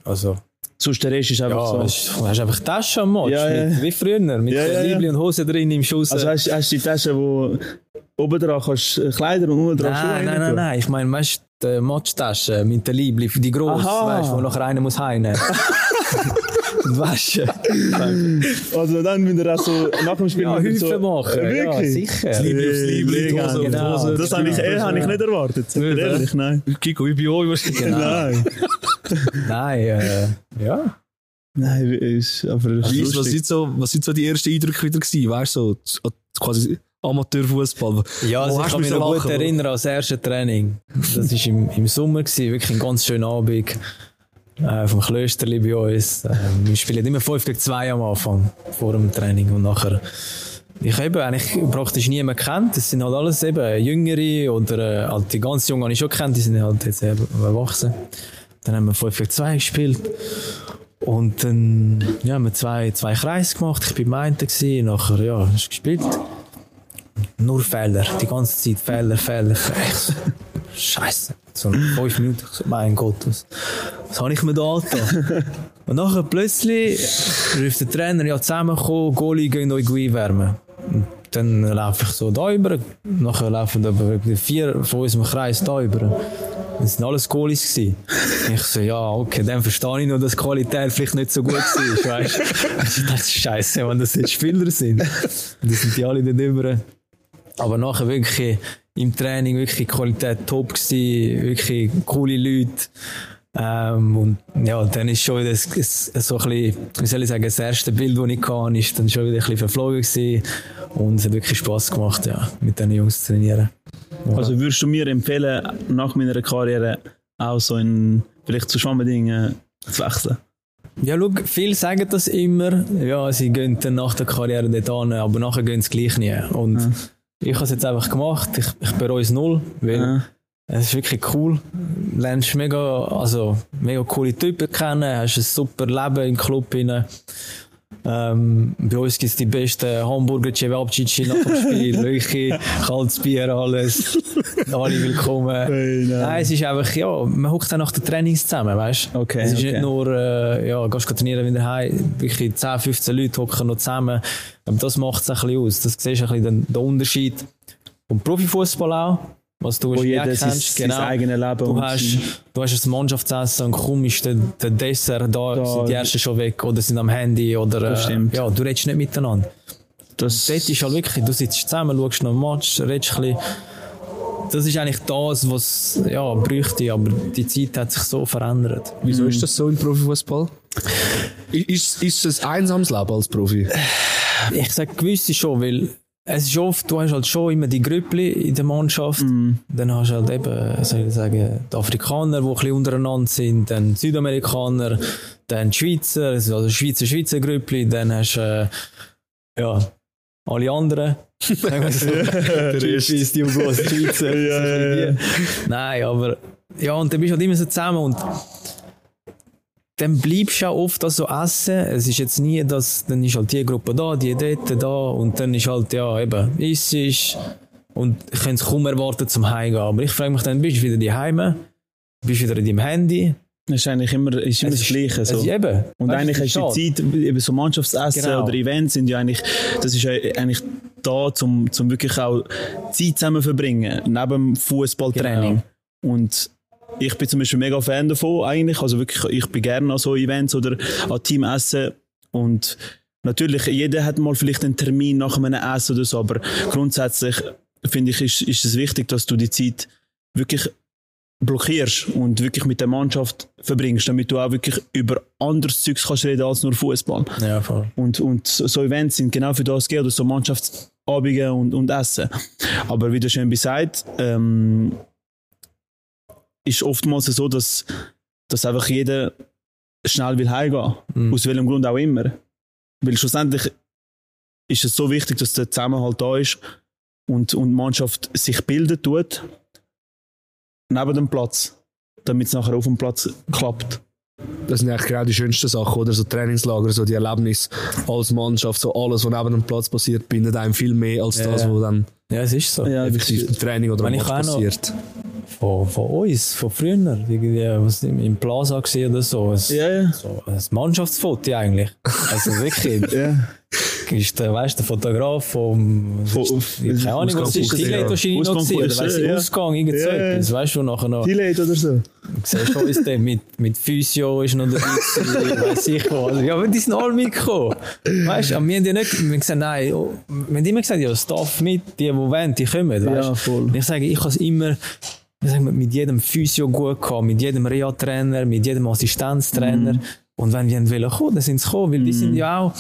[SPEAKER 2] also,
[SPEAKER 4] Sonst der Rest ist einfach
[SPEAKER 2] ja,
[SPEAKER 4] so.
[SPEAKER 2] du hast einfach Taschen am Match,
[SPEAKER 4] Ja, ja.
[SPEAKER 2] Mit, wie früher, mit
[SPEAKER 4] Ja,
[SPEAKER 2] ja,
[SPEAKER 4] ja, ja.
[SPEAKER 2] Liebli und Hose drin im Schuss.
[SPEAKER 4] Also hast, hast du die Tasche, wo oben dran kannst äh, Kleider und unten dran Schuhe
[SPEAKER 2] nein, nein, nein, nein, ich meine, weißt du, die Matchtasche mit der Liebli, die grosse,
[SPEAKER 4] Aha.
[SPEAKER 2] weißt du, wo nachher einer muss heimnehmen. (laughs) Und waschen. (laughs)
[SPEAKER 4] Also dann ihr auch so nach dem Spiel
[SPEAKER 2] Ja, Hüfe
[SPEAKER 4] so,
[SPEAKER 2] machen.
[SPEAKER 4] Äh,
[SPEAKER 2] Ja,
[SPEAKER 4] wirklich?
[SPEAKER 2] sicher.
[SPEAKER 1] Das Liebli aufs Liebli, die
[SPEAKER 4] Mega,
[SPEAKER 1] Hose
[SPEAKER 2] genau.
[SPEAKER 1] Hose.
[SPEAKER 4] Das habe ich, eh, habe ich nicht erwartet.
[SPEAKER 1] Nicht,
[SPEAKER 4] ehrlich? Nein.
[SPEAKER 1] Kiko, wie bei euch wahrscheinlich.
[SPEAKER 2] Genau.
[SPEAKER 4] Nein. (laughs)
[SPEAKER 2] Nein, äh, ja.
[SPEAKER 4] Nein, ist, aber
[SPEAKER 1] Wie ist- Was sind, so, was sind so die ersten Eindrücke wieder gewesen? Weißt du, so, quasi Amateurfußball.
[SPEAKER 2] Ja, also ich kann mich noch gut
[SPEAKER 1] lachen,
[SPEAKER 2] erinnern als erstes Training. Das war im, im Sommer, gewesen, wirklich ein ganz schöner Abend. Äh, vom Klösterli bei uns. Äh, wir spielen immer 5 gegen 2 am Anfang, vor dem Training und nachher. Ich habe eigentlich praktisch niemanden kennt. Das sind halt alles eben Jüngere oder äh, halt die ganz Jungen habe ich schon kennt, die sind halt jetzt eben erwachsen. Dann haben wir 5 gegen 2 gespielt. Und dann ja, haben wir zwei, zwei Kreise gemacht. Ich beim einen, gewesen, nachher ja, hast gespielt. Nur Fehler, die ganze Zeit Fehler, Fehler. So, (laughs) Scheiße. So fünf Minuten, ich so, mein Gott, was, was habe ich mir da angetan? (laughs) Und nachher plötzlich ruft der Trainer, ja, zusammenkommen, Goalie gehen euch einwärmen. Und dann laufe ich so da über, nachher laufen aber vier von unserem Kreis da über. Das sind alles Goalies gewesen. Ich so, ja, okay, dann verstehe ich noch, dass die Qualität vielleicht nicht so gut war, weißt du. (laughs) Ich dachte, Scheiße, wenn das jetzt Spieler sind. Und die sind die alle da drüber. Aber nachher wirklich im Training wirklich die Qualität top gewesen, wirklich coole Leute. Ähm, und ja, dann ist schon wieder das, so ein bisschen, wie soll ich sagen, das erste Bild, das ich hatte, ist dann schon wieder ein bisschen verflogen gewesen. Und es hat wirklich Spass gemacht, ja, mit diesen Jungs zu trainieren. Ja.
[SPEAKER 4] Also würdest du mir empfehlen, nach meiner Karriere auch so in vielleicht zu Schwammendingen zu wechseln?
[SPEAKER 2] Ja, schau, viele sagen das immer. Ja, sie gehen dann nach der Karriere dort an, aber nachher gehen sie gleich nie. Und ich habe es jetzt einfach gemacht. Ich, ich bereue es null, weil
[SPEAKER 4] Ja.
[SPEAKER 2] es ist wirklich cool. Du lernst mega, also, mega coole Typen kennen, hast ein super Leben im Club rein. Ähm, bei uns gibt es die besten Hamburger Cevapcici nach dem Spiel. Wirklich, (laughs) kaltes Bier, alles. Alle willkommen.
[SPEAKER 4] Hey, nein.
[SPEAKER 2] Nein, es ist einfach, ja, man hockt dann nach den Trainings zusammen, weißt du?
[SPEAKER 4] Okay,
[SPEAKER 2] Es ist
[SPEAKER 4] okay.
[SPEAKER 2] nicht nur, äh, ja, gehst du trainieren wieder heim, wirklich 10, 15 Leute hocken noch zusammen. Aber das macht es ein bisschen aus. Das siehst du ein bisschen den, den Unterschied vom Profifußball auch, was du
[SPEAKER 4] Wo jeder
[SPEAKER 2] kennst.
[SPEAKER 4] sein eigenes Leben
[SPEAKER 2] Du hast, du hast ein Mannschaftsessen und kaum ist der, der Dessert da,
[SPEAKER 4] Da.
[SPEAKER 2] sind die Ersten schon weg oder sind am Handy oder
[SPEAKER 4] Das
[SPEAKER 2] äh,
[SPEAKER 4] stimmt.
[SPEAKER 2] ja, du redest nicht miteinander.
[SPEAKER 4] das,
[SPEAKER 2] Dort ist halt wirklich, du sitzt zusammen, schaust noch einen Match, redest ein bisschen. das ist eigentlich das, was ja, bräuchte, aber die Zeit hat sich so verändert.
[SPEAKER 1] Wieso ist das so im Profifußball? Ist, ist es ein einsames Leben als Profi?
[SPEAKER 2] Ich sage gewisse schon, weil es ist oft, du hast halt schon immer die Grüppli in der Mannschaft. Dann hast du halt eben, soll ich sagen, die Afrikaner, die ein bisschen untereinander sind, dann die Südamerikaner, dann die Schweizer, also Schweizer, Schweizer Grüppli, dann hast du, äh, ja, alle anderen. (laughs) Sagen wir so. (laughs) Die Jugos, die Schweizer. (laughs)
[SPEAKER 4] Ja, ja, ja.
[SPEAKER 2] Nein, aber, ja, und dann bist du halt immer so zusammen und dann bleibst du auch oft an so essen. Es ist jetzt nie, dass, dann ist halt die Gruppe da, die dort, da, und dann ist halt, ja, eben, ist ist und ich kann es kaum erwarten zum Heimgehen. Aber ich frage mich dann, bist du wieder die Heime? Bist du wieder in deinem Handy?
[SPEAKER 4] Das ist eigentlich immer, ist immer
[SPEAKER 2] Es
[SPEAKER 4] das Gleiche.
[SPEAKER 2] Es
[SPEAKER 4] So.
[SPEAKER 2] ist eben.
[SPEAKER 4] Und eigentlich
[SPEAKER 2] ist
[SPEAKER 4] die. Zeit, eben so Mannschaftsessen
[SPEAKER 2] Genau.
[SPEAKER 4] oder Events sind ja eigentlich, das ist ja eigentlich da, zum, zum wirklich auch Zeit zusammen verbringen, neben dem Fußballtraining.
[SPEAKER 2] Genau.
[SPEAKER 4] Und ich bin zum Beispiel mega Fan davon eigentlich, also wirklich, ich bin gerne an so Events oder an Teamessen und natürlich, jeder hat mal vielleicht einen Termin nach einem Essen oder so, aber grundsätzlich finde ich, ist, ist es wichtig, dass du die Zeit wirklich blockierst und wirklich mit der Mannschaft verbringst, damit du auch wirklich über anderes Zeugs kannst reden als nur Fußball.
[SPEAKER 2] Ja, voll.
[SPEAKER 4] Und, und so Events sind genau für das gegeben, oder so Mannschaftsabende und, und Essen. Aber wie der schon gesagt, ähm, ist oftmals so, dass, dass einfach jeder schnell will heimgehen.
[SPEAKER 2] Mhm.
[SPEAKER 4] Aus welchem Grund auch immer. Weil schlussendlich ist es so wichtig, dass der Zusammenhalt da ist und, und die Mannschaft sich bilden tut neben dem Platz, damit es nachher auf dem Platz klappt.
[SPEAKER 1] Das sind eigentlich genau die schönsten Sachen, oder? So Trainingslager, so die Erlebnisse als Mannschaft, so alles, was neben dem Platz passiert, bindet einem viel mehr als
[SPEAKER 2] Ja,
[SPEAKER 1] das, was dann
[SPEAKER 2] Ja, es ist so.
[SPEAKER 4] Ja,
[SPEAKER 1] effektiv im Training oder
[SPEAKER 2] Wenn auch noch-
[SPEAKER 1] passiert.
[SPEAKER 2] Von, von uns, von früher. Irgendwie, was im Plaza gesehen oder so. Es,
[SPEAKER 4] Ja, ja.
[SPEAKER 2] so ein Mannschaftsfoto eigentlich. Also wirklich. (laughs)
[SPEAKER 4] ja.
[SPEAKER 2] ist der, weißt, der Fotograf vom.
[SPEAKER 4] Von-
[SPEAKER 2] keine Ahnung, was ist. Hat wahrscheinlich noch gesehen. Oder
[SPEAKER 4] der Schule,
[SPEAKER 2] ich,
[SPEAKER 4] ja.
[SPEAKER 2] Ausgang, irgend so
[SPEAKER 4] Ja, ja.
[SPEAKER 2] etwas. Weißt du, nachher noch.
[SPEAKER 4] Delete oder so.
[SPEAKER 2] Siehst du uns dann mit, mit Physio ist noch dabei gewesen, weiss ich was. Also, Ja, aber die sind alle mitgekommen. Weißt du, wir haben ja nicht, wir haben gesagt, nein, oh, wir haben immer gesagt, ja, Staff mit, die, die wollen, die kommen, weißt
[SPEAKER 4] Ja, voll.
[SPEAKER 2] Ich sage, ich habe es immer, mit jedem Physio gut gehabt, mit jedem Reha-Trainer, mit jedem Assistenztrainer.
[SPEAKER 4] Mhm.
[SPEAKER 2] Und wenn die wollen kommen, dann sind sie gekommen, weil die sind ja auch,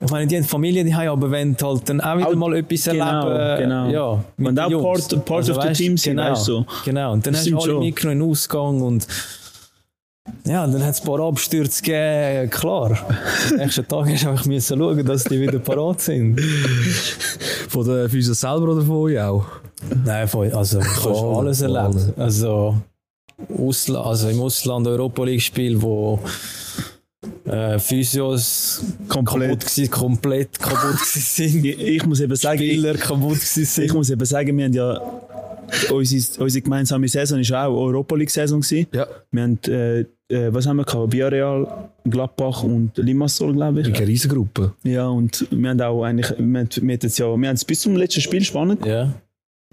[SPEAKER 2] ich meine, die haben Familie, die haben aber wenn halt dann auch wieder
[SPEAKER 4] Auch-
[SPEAKER 2] mal etwas
[SPEAKER 4] genau,
[SPEAKER 2] erleben.
[SPEAKER 4] genau.
[SPEAKER 2] Ja, mit
[SPEAKER 4] Und auch
[SPEAKER 2] Jungs.
[SPEAKER 4] part- part of the
[SPEAKER 2] weisst,
[SPEAKER 4] team sind,
[SPEAKER 2] genau,
[SPEAKER 4] weißt du, so.
[SPEAKER 2] Genau, und dann
[SPEAKER 4] Das
[SPEAKER 2] hast du alle
[SPEAKER 4] schon.
[SPEAKER 2] mitgenommen in Ausgang und ja, dann hat es ein paar Abstürze gegeben, klar. Am nächsten Tag hast du einfach müssen schauen, dass die wieder parat sind.
[SPEAKER 1] Von den Füßen selber oder von euch auch?
[SPEAKER 2] Nein, voll, also ich habe
[SPEAKER 1] Voll,
[SPEAKER 2] alles erlebt. Also, Ausla also im Ausland Europa League Spiel, wo äh, Physios
[SPEAKER 4] Komplett.
[SPEAKER 2] kaputt gewesen, komplett kaputt sind.
[SPEAKER 4] Ich, ich muss eben sagen, ich,
[SPEAKER 2] Spieler kaputt sind.
[SPEAKER 4] ich muss eben sagen, wir haben ja unsere, unsere gemeinsame Saison ist auch Europa League Saison gewesen.
[SPEAKER 1] Ja.
[SPEAKER 4] Wir haben, äh, äh, was haben wir gehabt? Villarreal, Gladbach und Limassol, glaube ich.
[SPEAKER 1] Eine riesige Gruppe.
[SPEAKER 4] Ja, und wir haben auch eigentlich, wir, wir, jetzt ja, wir haben es bis zum letzten Spiel spannend
[SPEAKER 2] ja.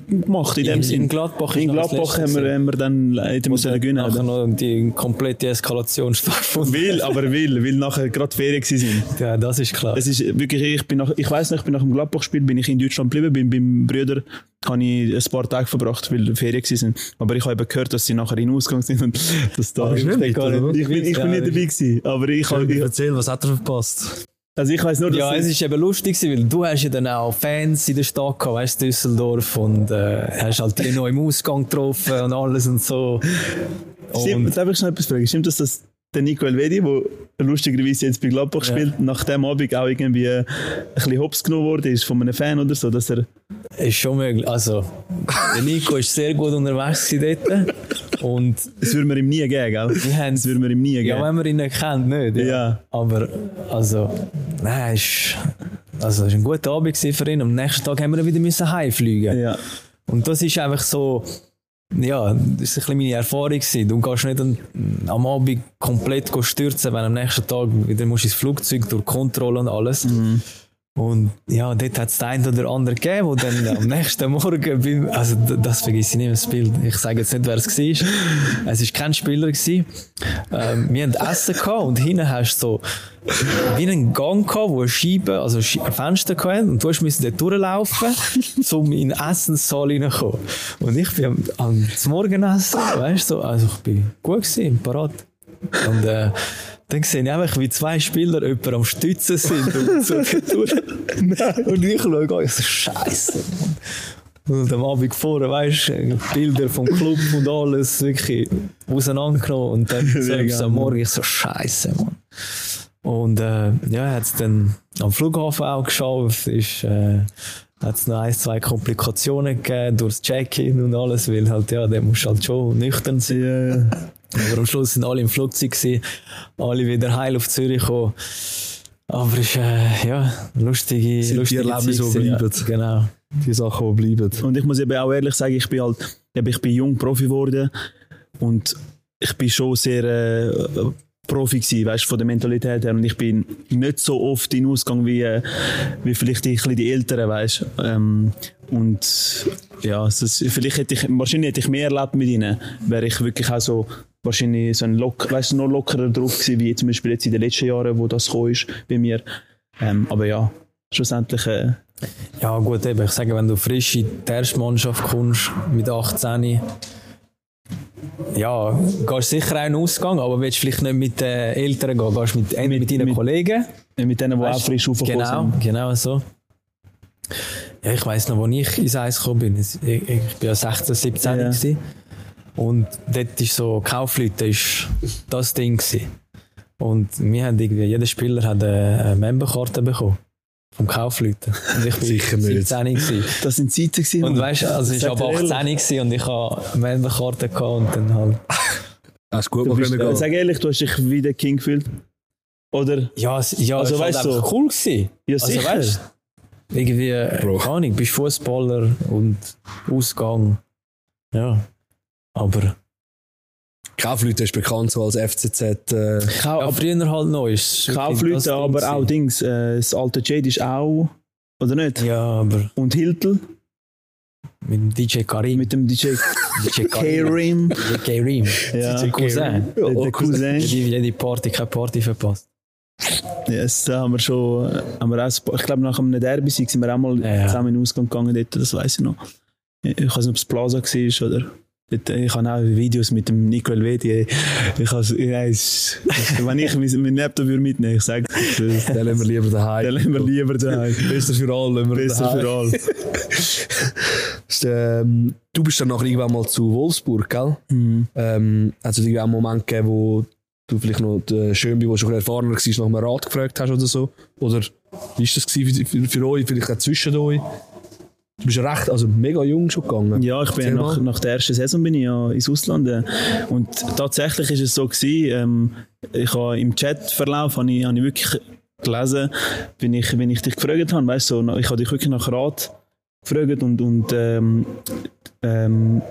[SPEAKER 4] Gemacht, in dem
[SPEAKER 2] In,
[SPEAKER 4] Sinn.
[SPEAKER 2] in Gladbach
[SPEAKER 4] In Gladbach haben wir, haben wir dann hätten müssen
[SPEAKER 2] dann
[SPEAKER 4] gewinnen.
[SPEAKER 2] nachher noch die komplette Eskalation (laughs) stattgefunden
[SPEAKER 4] Will, aber will, weil nachher gerade Ferien gewesen sind.
[SPEAKER 2] Ja, das ist klar.
[SPEAKER 4] Es ist wirklich, ich bin nach, ich weiß noch, ich bin nach dem Gladbach-Spiel bin ich in Deutschland geblieben, bin beim Brüder, habe ich ein paar Tage verbracht, weil Ferien gewesen sind. Aber ich habe eben gehört, dass sie nachher in den Ausgang sind und (laughs) dass da.
[SPEAKER 1] Nicht was?
[SPEAKER 4] ich bin, ich bin nicht dabei gewesen, aber ich habe, ich,
[SPEAKER 1] Erzähl, was hat er verpasst?
[SPEAKER 4] Also ich weiß nur, dass
[SPEAKER 2] Ja, es ist eben lustig, gewesen, weil du hast ja dann auch Fans in der Stadt gehabt, weißt Düsseldorf und äh, hast halt die (laughs) noch im Ausgang getroffen und alles und so.
[SPEAKER 4] Stimmt,
[SPEAKER 2] Und
[SPEAKER 4] darf ich schnell etwas fragen? Stimmt das, dass der Nico Elvedi, der lustigerweise jetzt bei Gladbach
[SPEAKER 2] Ja.
[SPEAKER 4] spielt, nach dem Abend auch irgendwie ein bisschen hops genommen worden ist von einem Fan oder so, dass er
[SPEAKER 2] ist schon möglich. Also, der Nico ist sehr gut unterwegs dort. Und
[SPEAKER 4] das würde man ihm nie geben, gell?
[SPEAKER 2] wir haben
[SPEAKER 4] Das würde man ihm nie
[SPEAKER 2] Ja,
[SPEAKER 4] geben.
[SPEAKER 2] wenn man ihn nicht kennt, nicht. Ja.
[SPEAKER 4] Ja.
[SPEAKER 2] Aber, also, nein, es ist, also, es war ein guter Abend für ihn. Am nächsten Tag haben wir wieder müssen heimfliegen.
[SPEAKER 4] Ja.
[SPEAKER 2] Und das ist einfach so, ja, das bisschen meine Erfahrung. Du kannst nicht am, Abend komplett stürzen, wenn am nächsten Tag wieder musst ins Flugzeug durch Kontrolle und alles. Und ja, dort hat es den einen oder anderen gegeben, der dann am nächsten Morgen, beim, also das vergesse ich nicht das Bild. Ich sage jetzt nicht, wer es war. Es war kein Spieler. Gewesen. Ähm, wir hatten Essen gehabt und hinten hast du so wie einen Gang gehabt, wo eine Scheibe, also ein Fenster gehabt und du musst dort durchlaufen, um in den Essenssaal reinzukommen. Und ich bin am, am Morgenessen, weißt du, so, also ich bin gut gewesen, parat. Und äh, dann sehe ich einfach, wie zwei Spieler jemanden am Stützen sind und (laughs) so. Und ich schaue an, ich so, Scheiße. Mann. Und am Abend vorher, weißt du, Bilder vom Club und alles wirklich auseinandergenommen. Und dann (laughs) selbst am Morgen, ich so, Scheiße, Mann. Und äh, ja, hat es dann am Flughafen auch geschafft, ist, äh, hat es noch ein, zwei Komplikationen gegeben durchs Check-in und alles, weil halt, ja, der muss halt schon nüchtern sein. Aber am Schluss sind alle im Flugzeug gewesen, alle wieder heil auf Zürich gekommen. Aber es ist, äh, ja, lustige,
[SPEAKER 1] Sind die
[SPEAKER 2] lustige
[SPEAKER 1] Erlebnisse,
[SPEAKER 2] Zeit
[SPEAKER 1] die bleiben.
[SPEAKER 2] Ja, genau.
[SPEAKER 1] Die Sachen, die bleiben.
[SPEAKER 4] Und ich muss eben auch ehrlich sagen, ich bin halt, ich bin jung Profi geworden und ich bin schon sehr äh, Profi gewesen, weißt, von der Mentalität her. Und ich bin nicht so oft in Ausgang wie, äh, wie vielleicht die, die Älteren, weißt. Ähm, und ja, ist, vielleicht hätte ich, wahrscheinlich hätte ich mehr erlebt mit ihnen, wäre ich wirklich auch so, wahrscheinlich so ein lock, weißt, noch lockerer drauf gewesen, wie zum Beispiel jetzt in den letzten Jahren, wo das gekommen ist bei mir. Ähm, aber ja, schlussendlich, äh,
[SPEAKER 2] Ja, gut, eben, ich sage, wenn du frisch in die erste Mannschaft kommst, mit 18, ja, gehst sicher auch in den Ausgang, aber willst vielleicht nicht mit den Eltern gehen, gehst mit, mit, mit deinen
[SPEAKER 4] mit-
[SPEAKER 2] Kollegen.
[SPEAKER 4] mit denen, die auch
[SPEAKER 2] Weißt,
[SPEAKER 4] frisch aufgekommen
[SPEAKER 2] Genau,
[SPEAKER 4] sind.
[SPEAKER 2] genau so. Ja, ich weiss noch, als ich ins Eis gekommen bin. Es- Ich, ich bin ja 16, 17
[SPEAKER 4] Ja.
[SPEAKER 2] gewesen. Und dort ist so, Kaufleute ist das Ding gewesen. Und wir haben irgendwie, jeder Spieler hat eine Memberkarte bekommen. Vom Kaufleuten. Und ich bin
[SPEAKER 1] Sicher nicht.
[SPEAKER 2] 17 gewesen.
[SPEAKER 4] Das sind Zeiten gewesen.
[SPEAKER 2] Und weißt du, also ich war
[SPEAKER 4] dir
[SPEAKER 2] 18
[SPEAKER 4] ehrlich.
[SPEAKER 2] gewesen und ich Memberkarte gehabt und dann halt.
[SPEAKER 1] Hast du gut
[SPEAKER 4] Du
[SPEAKER 1] können
[SPEAKER 4] äh, sag ehrlich, du hast dich wie der King gefühlt? Oder?
[SPEAKER 2] Ja, es, ja
[SPEAKER 4] Also
[SPEAKER 2] es war
[SPEAKER 4] weißt du-
[SPEAKER 2] einfach cool gewesen.
[SPEAKER 4] Ja,
[SPEAKER 2] Also
[SPEAKER 4] sicher.
[SPEAKER 2] weißt du, irgendwie,
[SPEAKER 1] Bro.
[SPEAKER 2] keine Ahnung, bist Fußballer und Ausgang. Ja. Aber
[SPEAKER 1] Kaufleute ist bekannt so als FCZ. Äh,
[SPEAKER 4] Kau
[SPEAKER 2] ja, früher halt noch ist.
[SPEAKER 4] Kaufleute,
[SPEAKER 2] Ding
[SPEAKER 4] aber auch. Dings. Äh, das alte Jade ist auch. Oder nicht?
[SPEAKER 2] Ja, aber
[SPEAKER 4] Und Hiltel
[SPEAKER 2] mit dem DJ Karim.
[SPEAKER 4] mit dem DJ (laughs)
[SPEAKER 2] DJ Karim. DJ Karim.
[SPEAKER 4] Ja.
[SPEAKER 2] DJ Cousin.
[SPEAKER 4] Der, der Cousin. (laughs)
[SPEAKER 2] Jede, jede Party, keine Party verpasst.
[SPEAKER 4] Yes, da haben wir schon. Haben wir auch, ich glaube, nach einem Derby sind wir auch mal
[SPEAKER 2] Ja, ja.
[SPEAKER 4] zusammen in den Ausgang gegangen. Dort, das weiß ich noch. Ich weiß nicht, ob es Plaza war oder. Ich habe auch Videos mit dem Nico Elvedi. Ich es- wenn ich meinen Laptop würde mitnehmen, ich sage,
[SPEAKER 1] den (laughs) lassen wir lieber daheim.
[SPEAKER 4] dann lassen wir lieber daheim. (laughs)
[SPEAKER 1] Besser für alle.
[SPEAKER 4] Besser für alle. (laughs)
[SPEAKER 1] Ähm, du bist dann nachher irgendwann mal zu Wolfsburg, gell?
[SPEAKER 4] Mhm.
[SPEAKER 1] Ähm, hat es irgendwie auch einen Moment gegeben, wo du vielleicht noch den Schönbi, der schon erfahrener war, nach einem Rat gefragt hast oder so? Oder wie war das für, für, für euch, vielleicht auch zwischen euch? Du bist recht, also mega jung schon gegangen.
[SPEAKER 4] Ja, ich bin nach, nach der ersten Saison bin ich ja ins Ausland. äh, Und tatsächlich ist es so gewesen, ähm, ich habe im Chatverlauf habe ich, habe ich wirklich gelesen, wenn ich, wenn ich dich gefragt habe, weißt du, so, ich habe dich wirklich nach Rat gefragt und, und ähm, ähm,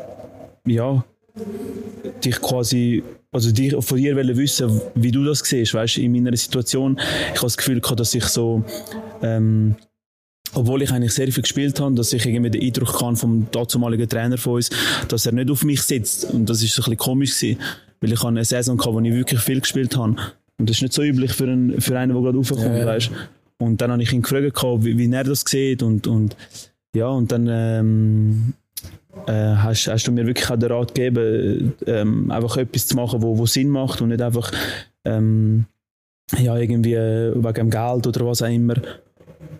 [SPEAKER 4] ja, dich quasi, also dich, von dir wollen wissen, wie du das siehst, weißt du, in meiner Situation. Ich habe das Gefühl gehabt, dass ich so, ähm, obwohl ich eigentlich sehr viel gespielt habe, dass ich irgendwie den Eindruck kann vom damaligen Trainer von uns, dass er nicht auf mich sitzt. Und das ist so ein bisschen komisch gewesen, weil ich eine Saison gehabt, wo ich wirklich viel gespielt habe. Und das ist nicht so üblich für einen, für einen der gerade raufkommt,
[SPEAKER 2] Ja, ja.
[SPEAKER 4] weißt Und dann habe ich ihn gefragt, wie, wie er das sieht und, und ja, und dann ähm, äh, hast, hast du mir wirklich auch den Rat gegeben, ähm, einfach etwas zu machen, wo, wo Sinn macht und nicht einfach ähm, ja, irgendwie äh, wegen dem Geld oder was auch immer.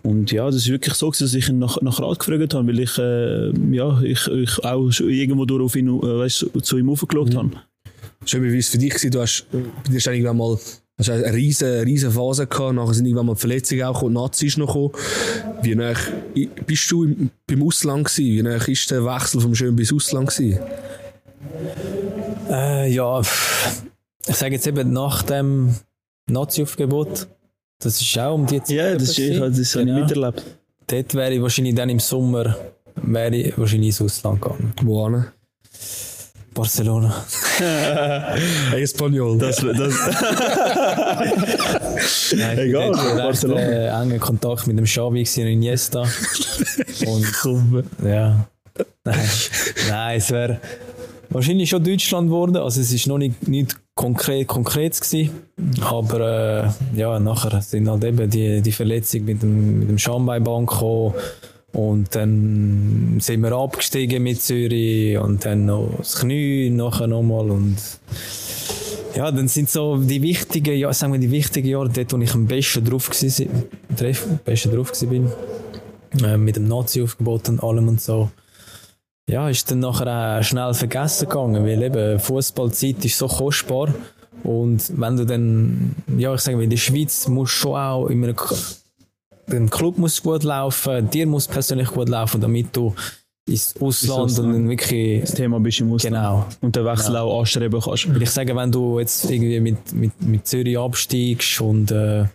[SPEAKER 4] Und ja, das ist wirklich so, dass ich ihn nach, nach Rat gefragt habe, weil ich, äh, ja, ich, ich auch schon irgendwo durch auf ihn, äh, weißt, zu ihm aufgeschaut habe.
[SPEAKER 1] Schön, wie war es für dich? gewesen? Du hast, bei dir hast du irgendwann mal hast du eine riesen, riesen Phase gehabt, nachher sind irgendwann mal die Verletzungen auch gekommen, die Nazis noch gekommen. Wie nah bist du im, beim Ausland gewesen? Wie nah ist der Wechsel vom Schön bis Ausland gewesen?
[SPEAKER 2] Äh, ja, ich sage jetzt eben nach dem Nazi-Aufgebot, das ist auch um die Zeit.
[SPEAKER 4] Ja, das, ist, ich,
[SPEAKER 2] passiert.
[SPEAKER 4] das habe ich
[SPEAKER 2] Genau.
[SPEAKER 4] miterlebt.
[SPEAKER 2] Dort wäre ich wahrscheinlich dann im Sommer wäre ich wahrscheinlich ins Ausland gegangen.
[SPEAKER 1] Wo hin?
[SPEAKER 2] Barcelona. (laughs)
[SPEAKER 1] Espanyol.
[SPEAKER 4] Das, das, (laughs)
[SPEAKER 2] Nein,
[SPEAKER 4] Egal,
[SPEAKER 2] ich hatte recht,
[SPEAKER 4] Barcelona.
[SPEAKER 2] äh, engen Kontakt mit dem Xavi und Iniesta. (laughs) Und ja. Nein, Nein es wäre wahrscheinlich schon Deutschland geworden. Also es ist noch nicht, nicht konkret, konkret gewesen. Aber äh, ja, nachher sind halt eben die, die Verletzung mit dem, mit dem Schambein gekommen. Und dann sind wir abgestiegen mit Zürich und dann noch das Knie nachher nochmal und ja, dann sind so die wichtigen, ja, sagen wir die wichtigen Jahre, dort, wo ich am besten drauf war, am besten drauf war, äh, mit dem Nazi-Aufgebot und allem und so. Ja, ist dann nachher auch schnell vergessen gegangen, weil eben Fußballzeit ist so kostbar und wenn du dann, ja, ich sage mal, in der Schweiz musst du schon auch in einem, dem Club muss gut laufen, dir muss persönlich gut laufen, damit du ins Ausland und dann wirklich,
[SPEAKER 4] das Thema bist im Ausland.
[SPEAKER 2] genau,
[SPEAKER 4] Und den Wechsel auch anstreben kannst.
[SPEAKER 2] Will ich sagen, wenn du jetzt irgendwie mit, mit, mit Zürich absteigst und äh,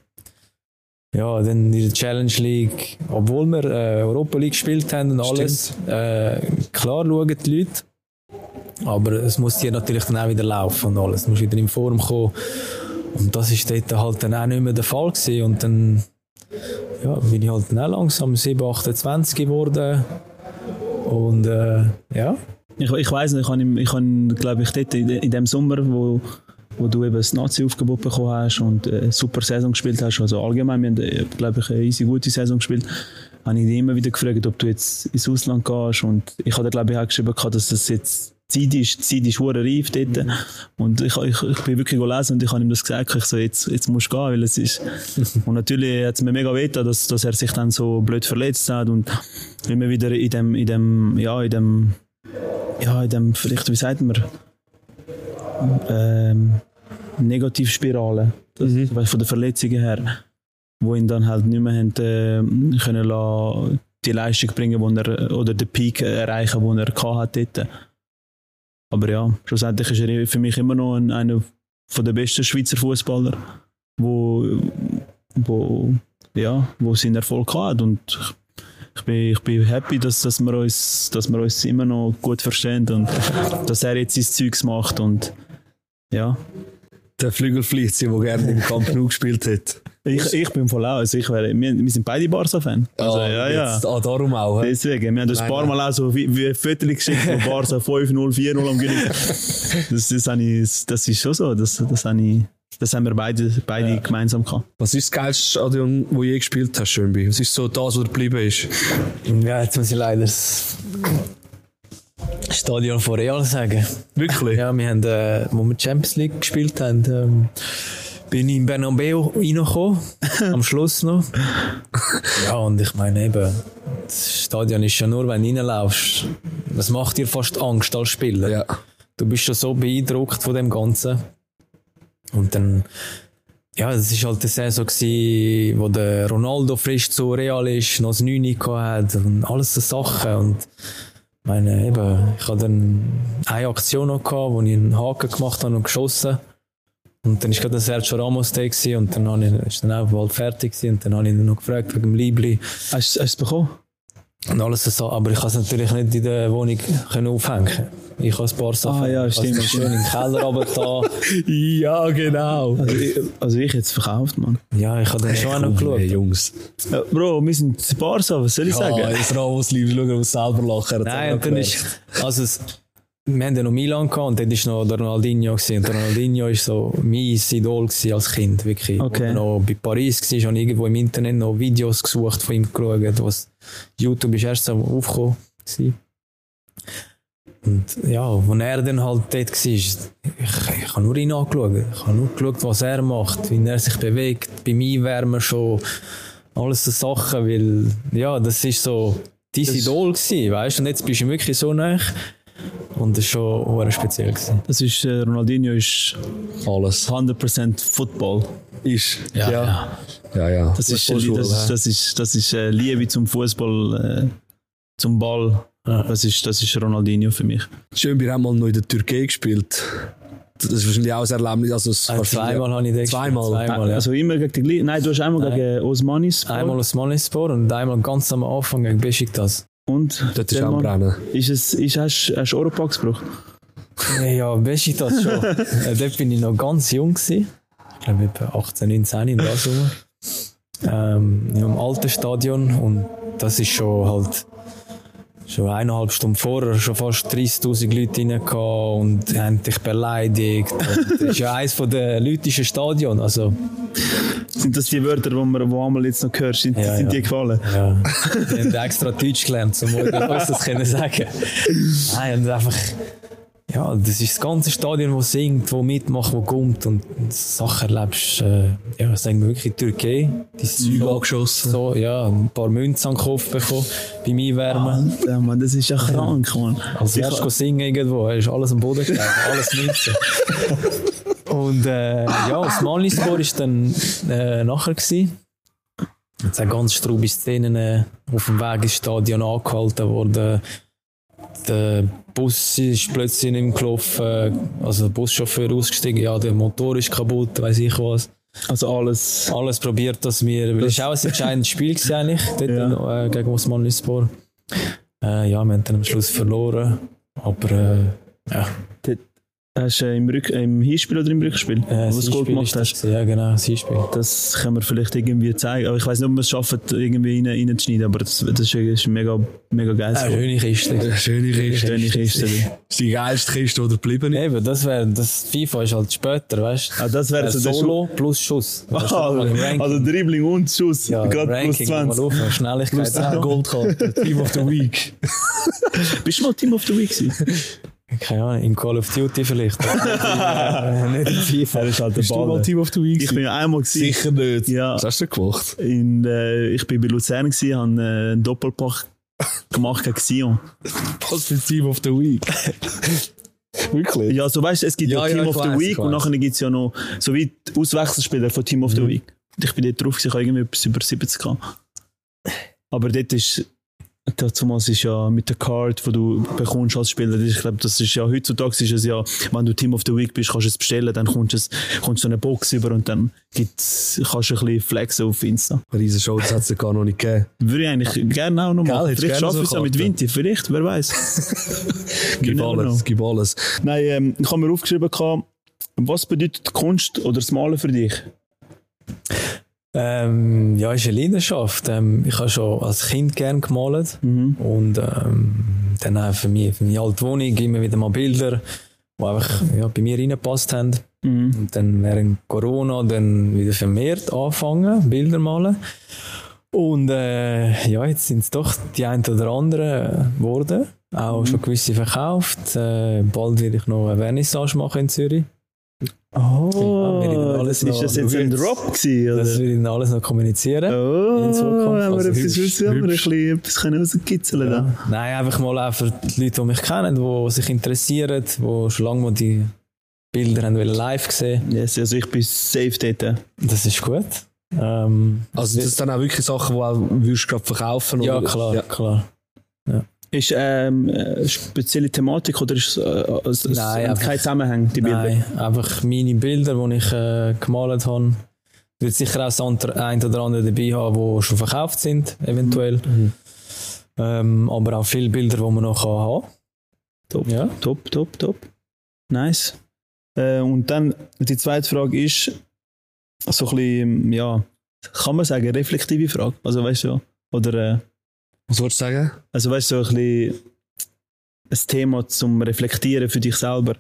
[SPEAKER 2] ja, dann in der Challenge League, obwohl wir äh, Europa League gespielt haben und alles, äh, klar schauen die Leute, aber es muss dir natürlich dann auch wieder laufen und alles. Du musst wieder in Form kommen. Und das ist dort halt dann auch nicht mehr der Fall gewesen. Und dann ja, bin ich halt dann auch langsam 7, 28 geworden. Und äh, ja,
[SPEAKER 4] Ich, ich weiß nicht, ich habe, ich habe glaube ich, dort in, in dem Sommer, wo, wo du eben das Nazi-Aufgebot bekommen hast und äh, eine super Saison gespielt hast, also allgemein, wir haben, äh, glaube ich, eine easy gute Saison gespielt, habe ich dich immer wieder gefragt, ob du jetzt ins Ausland gehst und ich habe glaube ich, auch geschrieben, dass das jetzt Zeit ist, Zeit ist hure reif dort. Und ich, ich, ich bin wirklich gelesen und ich habe ihm das gesagt, ich so, jetzt, jetzt musst du gehen, weil es ist... (laughs) und natürlich hat es mir mega weh dass, dass er sich dann so blöd verletzt hat und immer wieder in dem, in dem, ja, in dem, ja, in dem, vielleicht, wie sagt man, ähm, Negativspirale, das, weißt, von den Verletzungen her, wo ihn dann halt nicht mehr haben, äh, können lassen, die Leistung bringen, wo er, oder den Peak erreichen, den er gehabt hat dort. Aber ja, schlussendlich ist er für mich immer noch ein, einer von der besten Schweizer Fußballer, wo, wo, ja, wo seinen Erfolg hat und ich, ich bin, ich bin happy, dass, dass, wir uns, dass wir uns immer noch gut verstehen und dass er jetzt sein Zeugs macht und ja.
[SPEAKER 1] Der Flügelfließer, der gerne im Camp Nou gespielt hat.
[SPEAKER 4] Ich, ich bin voll auch, also ich wäre, wir, wir sind beide Barca-Fan. Also,
[SPEAKER 1] Ah,
[SPEAKER 4] ja, ja.
[SPEAKER 1] Jetzt, ah, darum auch. hä?
[SPEAKER 4] Deswegen, wir haben das ein
[SPEAKER 1] Nein,
[SPEAKER 4] paar
[SPEAKER 1] nein.
[SPEAKER 4] Mal auch so wie, wie Fotos geschickt von Barca (laughs) 5-0, 4-0 am Gewinnen. Das, das, ich, das ist schon so, das, das, habe ich, das haben wir beide, beide gemeinsam gehabt.
[SPEAKER 1] Was ist das geilste Stadion, wo du je gespielt hast, Schönby? Was ist so das, was geblieben ist?
[SPEAKER 2] Ja, jetzt muss ich leider das Stadion von Real sagen.
[SPEAKER 1] Wirklich?
[SPEAKER 2] Ja, wir haben, äh, wo wir Champions League gespielt haben, ähm, bin ich in Bernabeu reingekommen, (laughs) am Schluss noch. Ja, und ich meine eben, das Stadion ist ja nur, wenn du reinlaufst, das macht dir fast Angst als Spieler.
[SPEAKER 1] Ja.
[SPEAKER 2] Du bist schon so beeindruckt von dem Ganzen. Und dann, ja, das ist halt die Saison gewesen, wo der Ronaldo frisch zu Real ist, noch das 9 hat und alles so Sachen. Und meine, eben, ich hatte dann eine Aktion noch gehabt, wo ich einen Haken gemacht habe und geschossen. Und dann war gerade Sergio Ramos da und dann habe ich, dann auch bald fertig gewesen, und dann habe ich ihn noch gefragt wegen dem Liebli
[SPEAKER 4] Hast, hast du es bekommen?
[SPEAKER 2] Und alles so. Aber ich konnte es natürlich nicht in der Wohnung können aufhängen. Ich habe ein paar Sachen.
[SPEAKER 4] Ah, ja,
[SPEAKER 2] Ich
[SPEAKER 4] stimmt,
[SPEAKER 2] schön im Keller runter. (laughs)
[SPEAKER 1] Ja, genau.
[SPEAKER 4] Also ich, also ich jetzt verkauft, Mann.
[SPEAKER 2] Ja, ich habe dann schon auch noch geschaut.
[SPEAKER 1] Hey, Jungs.
[SPEAKER 4] Ja, Bro, wir sind Barca, was soll ich sagen?
[SPEAKER 1] Ah, jetzt Ramos liebst, schau, er muss selber lachen.
[SPEAKER 2] Nein, und dann ist, also es, wir haben ja noch Milan gehabt und dort war noch der Ronaldinho gewesen. Und der Ronaldinho war so mein Idol als Kind, wirklich.
[SPEAKER 4] Okay.
[SPEAKER 2] Er noch bei Paris war, habe ich irgendwo im Internet noch Videos gesucht von ihm geschaut, was YouTube ist erst so aufgekommen gewesen. Und ja, als er dann halt dort war, ich, ich habe nur ihn angeschaut. Ich habe nur geschaut, was er macht, wie er sich bewegt, beim Einwärmen schon, alles so Sachen, weil, ja, das ist so dein Idol gewesen, weißt du, und jetzt bist du wirklich so nah. Und das war schon sehr speziell. Gewesen.
[SPEAKER 4] Das ist, äh, Ronaldinho ist
[SPEAKER 1] Alles.
[SPEAKER 4] 100% Football.
[SPEAKER 1] Ist.
[SPEAKER 2] Ja,
[SPEAKER 1] ja. Ja, ja.
[SPEAKER 4] Das ist, das ist, das ist, das ist äh, Liebe zum Fußball, äh, zum Ball. Das, ist, das ist Ronaldinho für mich.
[SPEAKER 1] Schön, wir haben mal noch in der Türkei gespielt. Das ist wahrscheinlich auch ein Erlebnis. Also es
[SPEAKER 2] Äh,
[SPEAKER 1] wahrscheinlich-
[SPEAKER 2] zweimal habe ich den.
[SPEAKER 1] Zweimal?
[SPEAKER 2] Zweimal, ja.
[SPEAKER 4] Also immer gegen die Gli- Nein, du hast einmal gegen Osmanis.
[SPEAKER 2] Einmal aus Manispor und einmal ganz am Anfang gegen Besiktas.
[SPEAKER 4] Und
[SPEAKER 1] Dort ist auch Brennen.
[SPEAKER 4] Ist es, ist, hast, hast du Oropax gebraucht?
[SPEAKER 2] Ja, Besiktas schon. (laughs) äh, dort bin ich noch ganz jung. Gewesen. Ich glaube, etwa 18, 19 in der Summe. Ähm, Im alten Stadion. Und das ist schon halt schon eineinhalb Stunden vorher schon fast 30.000 Leute rein und haben dich beleidigt. Das ist ja eines von den leutesten Stadion. Also,
[SPEAKER 4] Sind das die Wörter, die man wo einmal jetzt noch hörst? Sind,
[SPEAKER 2] Ja,
[SPEAKER 4] sind
[SPEAKER 2] ja.
[SPEAKER 4] die gefallen?
[SPEAKER 2] ja, die haben extra Deutsch gelernt, um uns das können sagen. (laughs) Nein, und einfach, ja, das ist das ganze Stadion, wo singt, wo mitmacht, wo kommt und Sachen erlebst. Äh, ja, sagen wir wirklich Türkei. Die
[SPEAKER 1] Zeug angeschossen.
[SPEAKER 2] So, ja, ein paar Münzen an den Kopf bekommen beim Einwärmen.
[SPEAKER 4] Alter, Mann, das ist ja krank, Mann.
[SPEAKER 2] Als wärst du singen irgendwo, ist alles am Boden gelegen, alles Münzen. Und äh, ja, das Malispor war dann äh, nachher. Gewesen. Jetzt auch ganz strube Szenen äh, auf dem Weg ins Stadion angehalten worden. Der Bus ist plötzlich nicht mehr gelaufen, also der Buschauffeur ausgestiegen, ja, der Motor ist kaputt, weiß ich was.
[SPEAKER 4] Also alles.
[SPEAKER 2] Alles probiert, dass wir, weil es war auch ein entscheidendes Spiel gewesen eigentlich, (laughs) dort
[SPEAKER 4] Ja.
[SPEAKER 2] äh, gegen Osmanlispor. Äh, ja, wir haben dann am Schluss verloren, aber äh, ja,
[SPEAKER 4] Hast du im, Rück im Hinspiel oder im Rückspiel?
[SPEAKER 2] Äh,
[SPEAKER 4] was du Goal gemacht
[SPEAKER 2] das
[SPEAKER 4] hast?
[SPEAKER 2] gewesen, Ja, genau, das Hinspiel.
[SPEAKER 4] Das können wir vielleicht irgendwie zeigen. Aber ich weiß nicht, ob wir es schaffen, irgendwie rein, reinzuschneiden. Aber das, das ist, mega, mega geil.
[SPEAKER 2] Eine schöne Kiste.
[SPEAKER 1] Schöne Kiste.
[SPEAKER 4] Schöne Kiste.
[SPEAKER 1] Das ist die geilste Kiste, die geblieben ist.
[SPEAKER 2] Eben, das wäre, das FIFA ist halt später, weißt du?
[SPEAKER 4] Ah, das wäre
[SPEAKER 2] Äh,
[SPEAKER 4] so
[SPEAKER 2] Solo plus Schuss. (laughs) Das im Ranking.
[SPEAKER 4] Also Dribbling und Schuss.
[SPEAKER 2] ja,
[SPEAKER 4] Gerade plus
[SPEAKER 2] Ranking, mal
[SPEAKER 4] 20.
[SPEAKER 2] auf, Schnelligkeit.
[SPEAKER 1] Plus 10 Goldkarte. Team of the Week. (laughs)
[SPEAKER 4] Bist du mal Team of the Week gewesen? (laughs)
[SPEAKER 2] Keine Ahnung, in Call of Duty vielleicht. aber (laughs) nicht in FIFA.
[SPEAKER 4] Er ist halt der
[SPEAKER 1] Bist du mal
[SPEAKER 4] Baller.
[SPEAKER 1] Team of the Week?
[SPEAKER 4] Ich bin ja einmal gewesen.
[SPEAKER 1] Sicher nicht.
[SPEAKER 4] Ja.
[SPEAKER 1] Was hast du denn gemacht?
[SPEAKER 4] In, äh, ich bin bei Luzern gewesen, habe äh, einen Doppelpack gemacht gegen Sion.
[SPEAKER 1] Was für Team of the Week? (laughs) Wirklich?
[SPEAKER 4] Ja, so weißt du, es gibt ja,
[SPEAKER 1] Ja, ja,
[SPEAKER 4] Team
[SPEAKER 1] ich
[SPEAKER 4] of the
[SPEAKER 1] weiss,
[SPEAKER 4] Week und nachher gibt es ja noch so wie Auswechselspieler von Team of the Week. Und ich bin dort drauf, gewesen, ich habe irgendwie etwas über 70 gehabt. Aber dort ist, damals ist ja mit der Card, die du bekommst als Spieler, ich glaube, das ist ja heutzutage ist es ja, wenn du Team of the Week bist, kannst du es bestellen, dann kommst du, es, kommst du so eine Box über und dann gibt's, kannst du ein bisschen flexen auf Insta.
[SPEAKER 1] Riesen Show, das hat es ja gar noch nicht gegeben.
[SPEAKER 4] Würde ich eigentlich gerne auch noch
[SPEAKER 1] Gell, hättest
[SPEAKER 4] Vielleicht schaffe ich es ja mit. Vinti, vielleicht, wer weiß. (laughs)
[SPEAKER 1] Gib alles, gib alles.
[SPEAKER 4] Nein, ähm, ich habe mir aufgeschrieben, was bedeutet Kunst oder das Malen für dich?
[SPEAKER 2] Ähm, ja, ist eine Leidenschaft. Ähm, ich habe schon als Kind gern gemalt. Und ähm, dann auch für mich, für meine alte Wohnung immer wieder mal Bilder, die einfach ja, bei mir reingepasst haben. Und dann während Corona dann wieder vermehrt anfangen, Bilder malen. Und äh, ja, jetzt sind es doch die ein oder anderen geworden. Auch schon gewisse verkauft. Äh, bald werde ich noch eine Vernissage machen in Zürich.
[SPEAKER 4] Oh,
[SPEAKER 2] wir
[SPEAKER 4] das ist
[SPEAKER 2] noch-
[SPEAKER 4] das jetzt ein Drop gewesen, oder?
[SPEAKER 2] Das will ich alles noch kommunizieren.
[SPEAKER 4] oh,
[SPEAKER 2] in Zukunft.
[SPEAKER 4] haben wir
[SPEAKER 2] Also
[SPEAKER 4] etwas,
[SPEAKER 2] hübsch,
[SPEAKER 4] wissen, haben wir ein bisschen etwas können rauskitzeln da.
[SPEAKER 2] Nein, einfach mal auch für die Leute, die mich kennen, die sich interessieren, die schon lange mal die Bilder haben wollen live sehen
[SPEAKER 4] Yes, also ich bin safe dort.
[SPEAKER 2] Das ist gut. Ähm,
[SPEAKER 1] Also, das sind dann auch wirklich Sachen, die auch würdest du gerade verkaufen
[SPEAKER 2] ja,
[SPEAKER 1] oder?
[SPEAKER 2] klar,
[SPEAKER 1] Ja.
[SPEAKER 2] klar.
[SPEAKER 4] Ist ähm, eine spezielle Thematik oder ist es, äh, es, es
[SPEAKER 2] Nein, einfach-
[SPEAKER 4] kein Zusammenhang, die Bilder?
[SPEAKER 2] Nein, einfach meine Bilder, die ich äh, gemalt habe. Wird sicher auch ein oder andere dabei haben, die schon verkauft sind, eventuell. Ähm, aber auch viele Bilder, die man noch kann haben
[SPEAKER 4] Top,
[SPEAKER 2] Ja.
[SPEAKER 4] top, top, top. Nice. Äh, und dann die zweite Frage ist so ein bisschen, ja, kann man sagen, reflektive Frage. Also weißt du, oder äh,
[SPEAKER 1] Was wolltest du sagen?
[SPEAKER 4] also weißt du, so ein bisschen ein Thema zum Reflektieren für dich selber.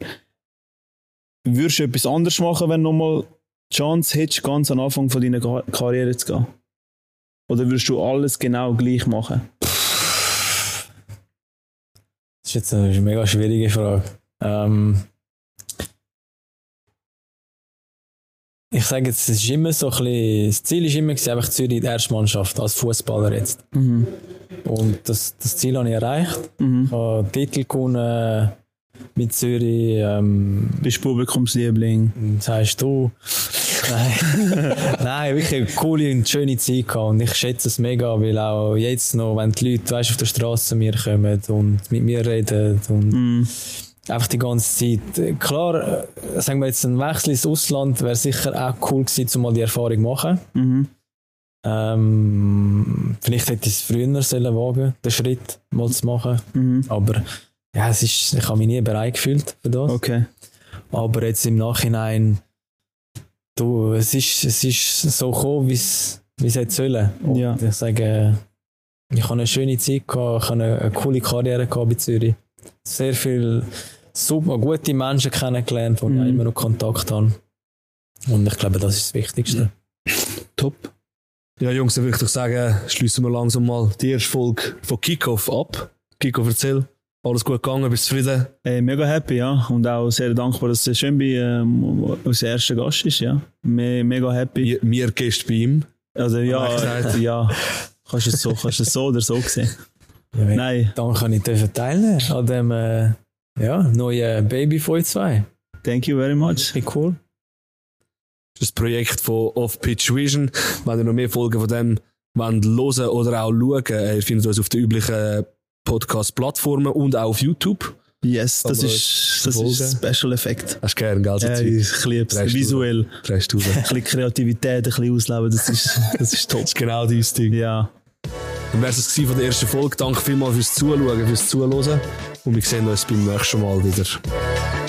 [SPEAKER 4] Würdest du etwas anderes machen, wenn du nochmal die Chance hättest, ganz am Anfang von deiner Ka- Karriere zu gehen? Oder würdest du alles genau gleich machen?
[SPEAKER 2] Das ist jetzt eine mega schwierige Frage. Ähm, ich sage jetzt, es ist immer so ein bisschen, das Ziel ist immer einfach Zürich die erste Mannschaft als Fußballer jetzt. Und das, das Ziel habe ich erreicht. Ich habe Titel gewonnen mit Zürich. Ähm,
[SPEAKER 4] Bist Publikumsliebling?
[SPEAKER 2] das heißt du. Nein. (laughs) Nein, wirklich eine coole und schöne Zeit gehabt. Und ich schätze es mega, weil auch jetzt noch, wenn die Leute weißt, auf der Straße zu mir kommen und mit mir reden und
[SPEAKER 4] Mhm.
[SPEAKER 2] Einfach die ganze Zeit. Äh, Klar, äh, sagen wir jetzt ein Wechsel ins Ausland wäre sicher auch cool gewesen, um mal die Erfahrung zu machen.
[SPEAKER 4] Mhm.
[SPEAKER 2] Ähm, vielleicht hätte ich es früher sollen wagen, den Schritt mal zu machen.
[SPEAKER 4] Mhm.
[SPEAKER 2] Aber ja, es ist, ich habe mich nie bereit gefühlt für das.
[SPEAKER 4] Okay.
[SPEAKER 2] Aber jetzt im Nachhinein, du, es ist, es ist so gekommen, wie es wie es hätte sollen. Und
[SPEAKER 4] Ja.
[SPEAKER 2] ich sage, ich habe eine schöne Zeit gehabt, ich habe eine, eine coole Karriere gehabt bei Zürich. Sehr viel super gute Menschen kennengelernt, wo ich
[SPEAKER 4] Mhm.
[SPEAKER 2] auch immer noch Kontakt habe. Und ich glaube, das ist das Wichtigste. (laughs)
[SPEAKER 4] Top.
[SPEAKER 1] Ja, Jungs, dann würde ich doch sagen, schließen wir langsam mal die erste Folge von Kickoff ab. Kickoff, erzähl. Alles gut gegangen, bist du zufrieden?
[SPEAKER 4] Äh, mega happy, ja. Und auch sehr dankbar, dass der Schönbi ähm, unser erster Gast ist, ja. Me mega happy.
[SPEAKER 1] Wir, wir Gäste bei ihm.
[SPEAKER 4] Also ja,
[SPEAKER 1] ich
[SPEAKER 4] ja. Kannst du es so, kannst du es so oder so sehen.
[SPEAKER 2] Ja,
[SPEAKER 4] Nein,
[SPEAKER 2] Dann kann ich teilnehmen an dem äh, ja, neuen Baby von euch zwei.
[SPEAKER 4] thank you very much.
[SPEAKER 2] Wie cool.
[SPEAKER 1] Das Projekt von Off-Pitch Vision. Wenn ihr noch mehr Folgen von dem wollt hören oder auch schauen, äh, ihr findet uns auf den üblichen Podcast-Plattformen und auch auf YouTube.
[SPEAKER 4] Yes, das ist, das ist Special Effekt.
[SPEAKER 1] Hast du gern, gell?
[SPEAKER 4] Ja, ich liebe es. Visuell. Ein bisschen Kreativität, ein bisschen ausleben, das ist, (laughs) das ist top.
[SPEAKER 1] Das ist genau dein Ding.
[SPEAKER 4] Ja,
[SPEAKER 1] Dann wäre es von der ersten Folge. Danke vielmals fürs Zuschauen, fürs Zuhören. Und wir sehen uns beim nächsten Mal wieder.